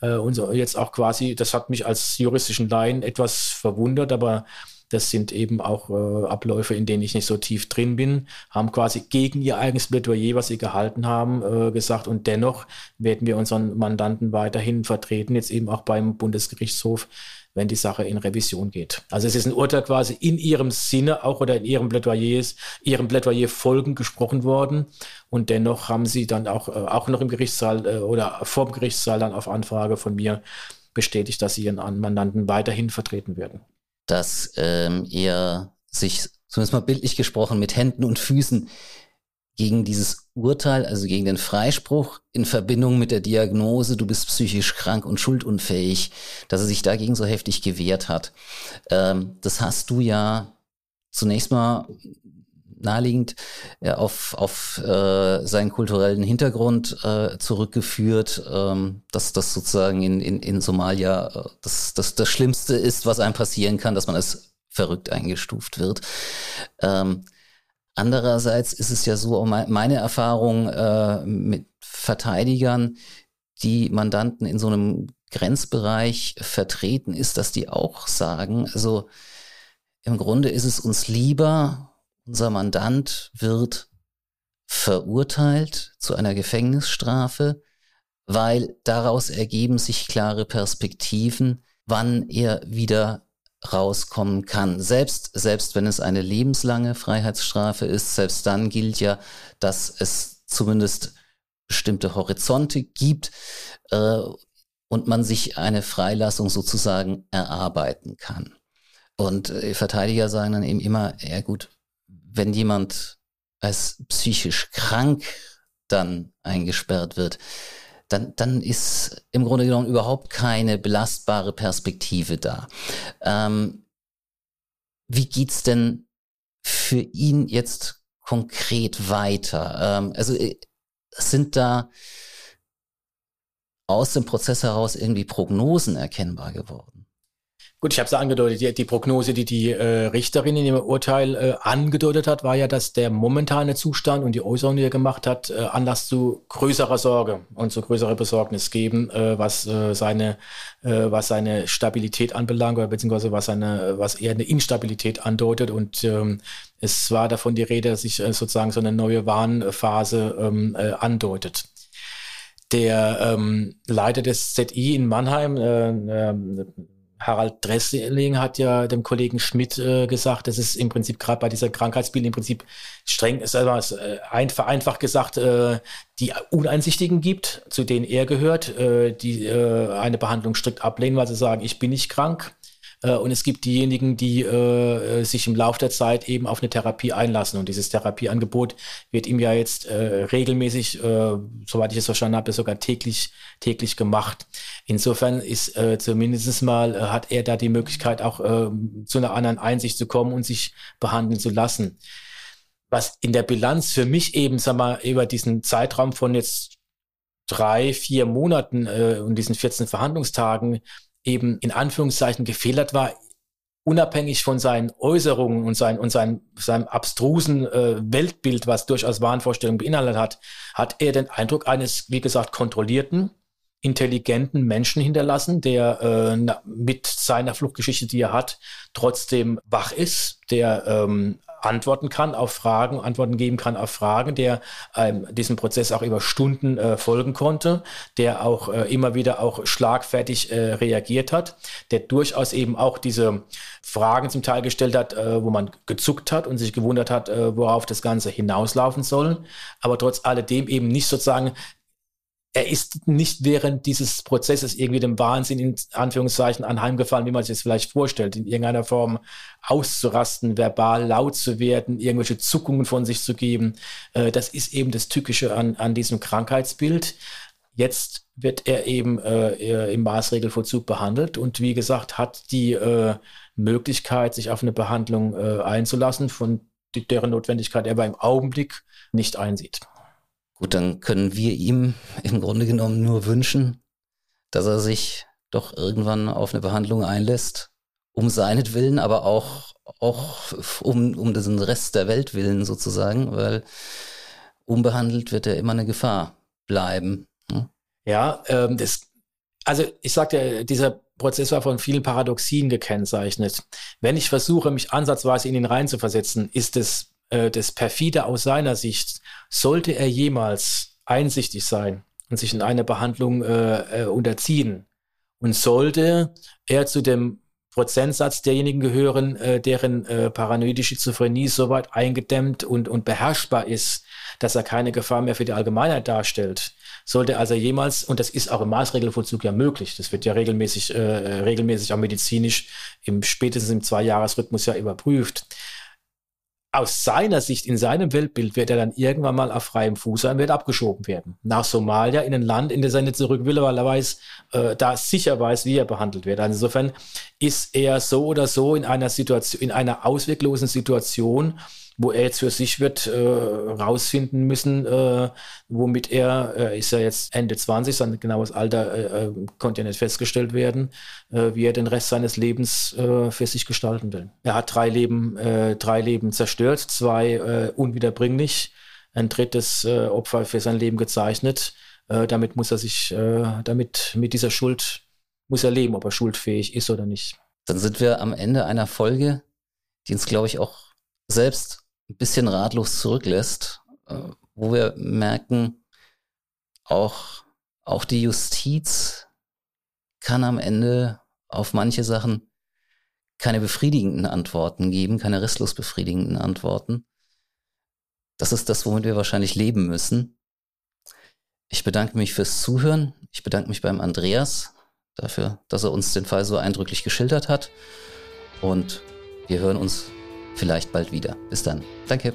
Äh, und jetzt auch quasi, das hat mich als juristischen Laien etwas verwundert, aber das sind eben auch äh, Abläufe, in denen ich nicht so tief drin bin, haben quasi gegen ihr eigenes Plädoyer, was sie gehalten haben, äh, gesagt. Und dennoch werden wir unseren Mandanten weiterhin vertreten, jetzt eben auch beim Bundesgerichtshof wenn die Sache in Revision geht. Also es ist ein Urteil quasi in ihrem Sinne auch oder in ihrem Plädoyers, ihrem Plädoyer folgen gesprochen worden. Und dennoch haben sie dann auch, äh, auch noch im Gerichtssaal äh, oder vorm Gerichtssaal dann auf Anfrage von mir bestätigt, dass sie ihren Mandanten weiterhin vertreten werden. Dass ähm, ihr sich, zumindest mal bildlich gesprochen, mit Händen und Füßen gegen dieses Urteil, also gegen den Freispruch in Verbindung mit der Diagnose, du bist psychisch krank und schuldunfähig, dass er sich dagegen so heftig gewehrt hat. Ähm, das hast du ja zunächst mal naheliegend ja, auf, auf äh, seinen kulturellen Hintergrund äh, zurückgeführt, ähm, dass das sozusagen in, in, in Somalia äh, das, das, das Schlimmste ist, was einem passieren kann, dass man als verrückt eingestuft wird. Ähm, Andererseits ist es ja so, meine Erfahrung äh, mit Verteidigern, die Mandanten in so einem Grenzbereich vertreten, ist, dass die auch sagen, also im Grunde ist es uns lieber, unser Mandant wird verurteilt zu einer Gefängnisstrafe, weil daraus ergeben sich klare Perspektiven, wann er wieder rauskommen kann. Selbst, selbst wenn es eine lebenslange Freiheitsstrafe ist, selbst dann gilt ja, dass es zumindest bestimmte Horizonte gibt äh, und man sich eine Freilassung sozusagen erarbeiten kann. Und äh, Verteidiger sagen dann eben immer, ja gut, wenn jemand als psychisch krank dann eingesperrt wird, dann, dann ist im Grunde genommen überhaupt keine belastbare Perspektive da. Ähm, wie geht's denn für ihn jetzt konkret weiter? Ähm, also äh, sind da aus dem Prozess heraus irgendwie Prognosen erkennbar geworden? Gut, ich habe es ja angedeutet, die, die, Prognose, die die äh, Richterin in ihrem Urteil äh, angedeutet hat, war ja, dass der momentane Zustand und die Äußerung, die er gemacht hat, äh, Anlass zu größerer Sorge und zu größerer Besorgnis geben, äh, was äh, seine äh, was seine Stabilität anbelangt oder beziehungsweise was seine was eher eine Instabilität andeutet. Und ähm, es war davon die Rede, dass sich sozusagen so eine neue Warnphase ähm, äh, andeutet. Der ähm, Leiter des ZI in Mannheim, äh, äh, Harald Dressling hat ja dem Kollegen Schmidt äh, gesagt, dass es im Prinzip gerade bei dieser Krankheitsbild im Prinzip streng, ist also äh, vereinfacht gesagt, äh, die Uneinsichtigen gibt, zu denen er gehört, äh, die äh, eine Behandlung strikt ablehnen, weil sie sagen, ich bin nicht krank. Äh, und es gibt diejenigen, die äh, äh, sich im Laufe der Zeit eben auf eine Therapie einlassen. Und dieses Therapieangebot wird ihm ja jetzt äh, regelmäßig, äh, soweit ich es verstanden habe, sogar täglich, täglich gemacht. Insofern ist äh, zumindest mal, äh, hat er da die Möglichkeit, auch äh, zu einer anderen Einsicht zu kommen und sich behandeln zu lassen. Was in der Bilanz für mich eben, sag mal, über diesen Zeitraum von jetzt drei, vier Monaten äh, und diesen 14 Verhandlungstagen eben in Anführungszeichen gefehlt war, unabhängig von seinen Äußerungen und, sein, und sein, seinem abstrusen äh, Weltbild, was durchaus Wahnvorstellungen beinhaltet hat, hat er den Eindruck eines, wie gesagt, kontrollierten, intelligenten Menschen hinterlassen, der äh, mit seiner Fluchtgeschichte, die er hat, trotzdem wach ist, der ähm, antworten kann auf Fragen, Antworten geben kann auf Fragen, der ähm, diesem Prozess auch über Stunden äh, folgen konnte, der auch äh, immer wieder auch schlagfertig äh, reagiert hat, der durchaus eben auch diese Fragen zum Teil gestellt hat, äh, wo man gezuckt hat und sich gewundert hat, äh, worauf das Ganze hinauslaufen soll, aber trotz alledem eben nicht sozusagen er ist nicht während dieses Prozesses irgendwie dem Wahnsinn in Anführungszeichen anheimgefallen, wie man sich das vielleicht vorstellt, in irgendeiner Form auszurasten, verbal laut zu werden, irgendwelche Zuckungen von sich zu geben. Äh, das ist eben das Tückische an, an diesem Krankheitsbild. Jetzt wird er eben äh, im Maßregelvollzug behandelt und wie gesagt hat die äh, Möglichkeit, sich auf eine Behandlung äh, einzulassen, von deren Notwendigkeit er aber im Augenblick nicht einsieht. Gut, dann können wir ihm im Grunde genommen nur wünschen, dass er sich doch irgendwann auf eine Behandlung einlässt, um seinetwillen, aber auch, auch um, um diesen Rest der Welt willen sozusagen, weil unbehandelt wird er immer eine Gefahr bleiben. Hm? Ja, ähm, das, also ich sagte, dieser Prozess war von vielen Paradoxien gekennzeichnet. Wenn ich versuche, mich ansatzweise in ihn reinzuversetzen, ist es äh, das perfide aus seiner Sicht, sollte er jemals einsichtig sein und sich in eine Behandlung äh, äh, unterziehen und sollte er zu dem Prozentsatz derjenigen gehören, äh, deren äh, paranoide Schizophrenie soweit eingedämmt und, und beherrschbar ist, dass er keine Gefahr mehr für die Allgemeinheit darstellt. Sollte also jemals, und das ist auch im Maßregelvollzug ja möglich, das wird ja regelmäßig, äh, regelmäßig auch medizinisch im spätestens im Zweijahresrhythmus ja überprüft, aus seiner Sicht, in seinem Weltbild, wird er dann irgendwann mal auf freiem Fuß sein, wird abgeschoben werden. Nach Somalia in ein Land, in das er nicht zurück will, weil er weiß, äh, da sicher weiß, wie er behandelt wird. Also insofern ist er so oder so in einer Situation, in einer ausweglosen Situation, wo er jetzt für sich wird äh, rausfinden müssen, äh, womit er, äh, ist ja jetzt Ende 20, sein genaues Alter äh, äh, konnte ja nicht festgestellt werden, äh, wie er den Rest seines Lebens für sich gestalten will. Er hat drei Leben, drei Leben zerstört, zwei unwiederbringlich, ein drittes Opfer für sein Leben gezeichnet. Damit muss er sich, damit mit dieser Schuld muss er leben, ob er schuldfähig ist oder nicht. Dann sind wir am Ende einer Folge, die uns, glaube ich, auch selbst ein bisschen ratlos zurücklässt, äh, wo wir merken, auch auch die Justiz kann am Ende auf manche Sachen keine befriedigenden Antworten geben, keine restlos befriedigenden Antworten. Das ist das, womit wir wahrscheinlich leben müssen. Ich bedanke mich fürs Zuhören. Ich bedanke mich beim Andreas dafür, dass er uns den Fall so eindrücklich geschildert hat. Und wir hören uns vielleicht bald wieder. Bis dann. Danke.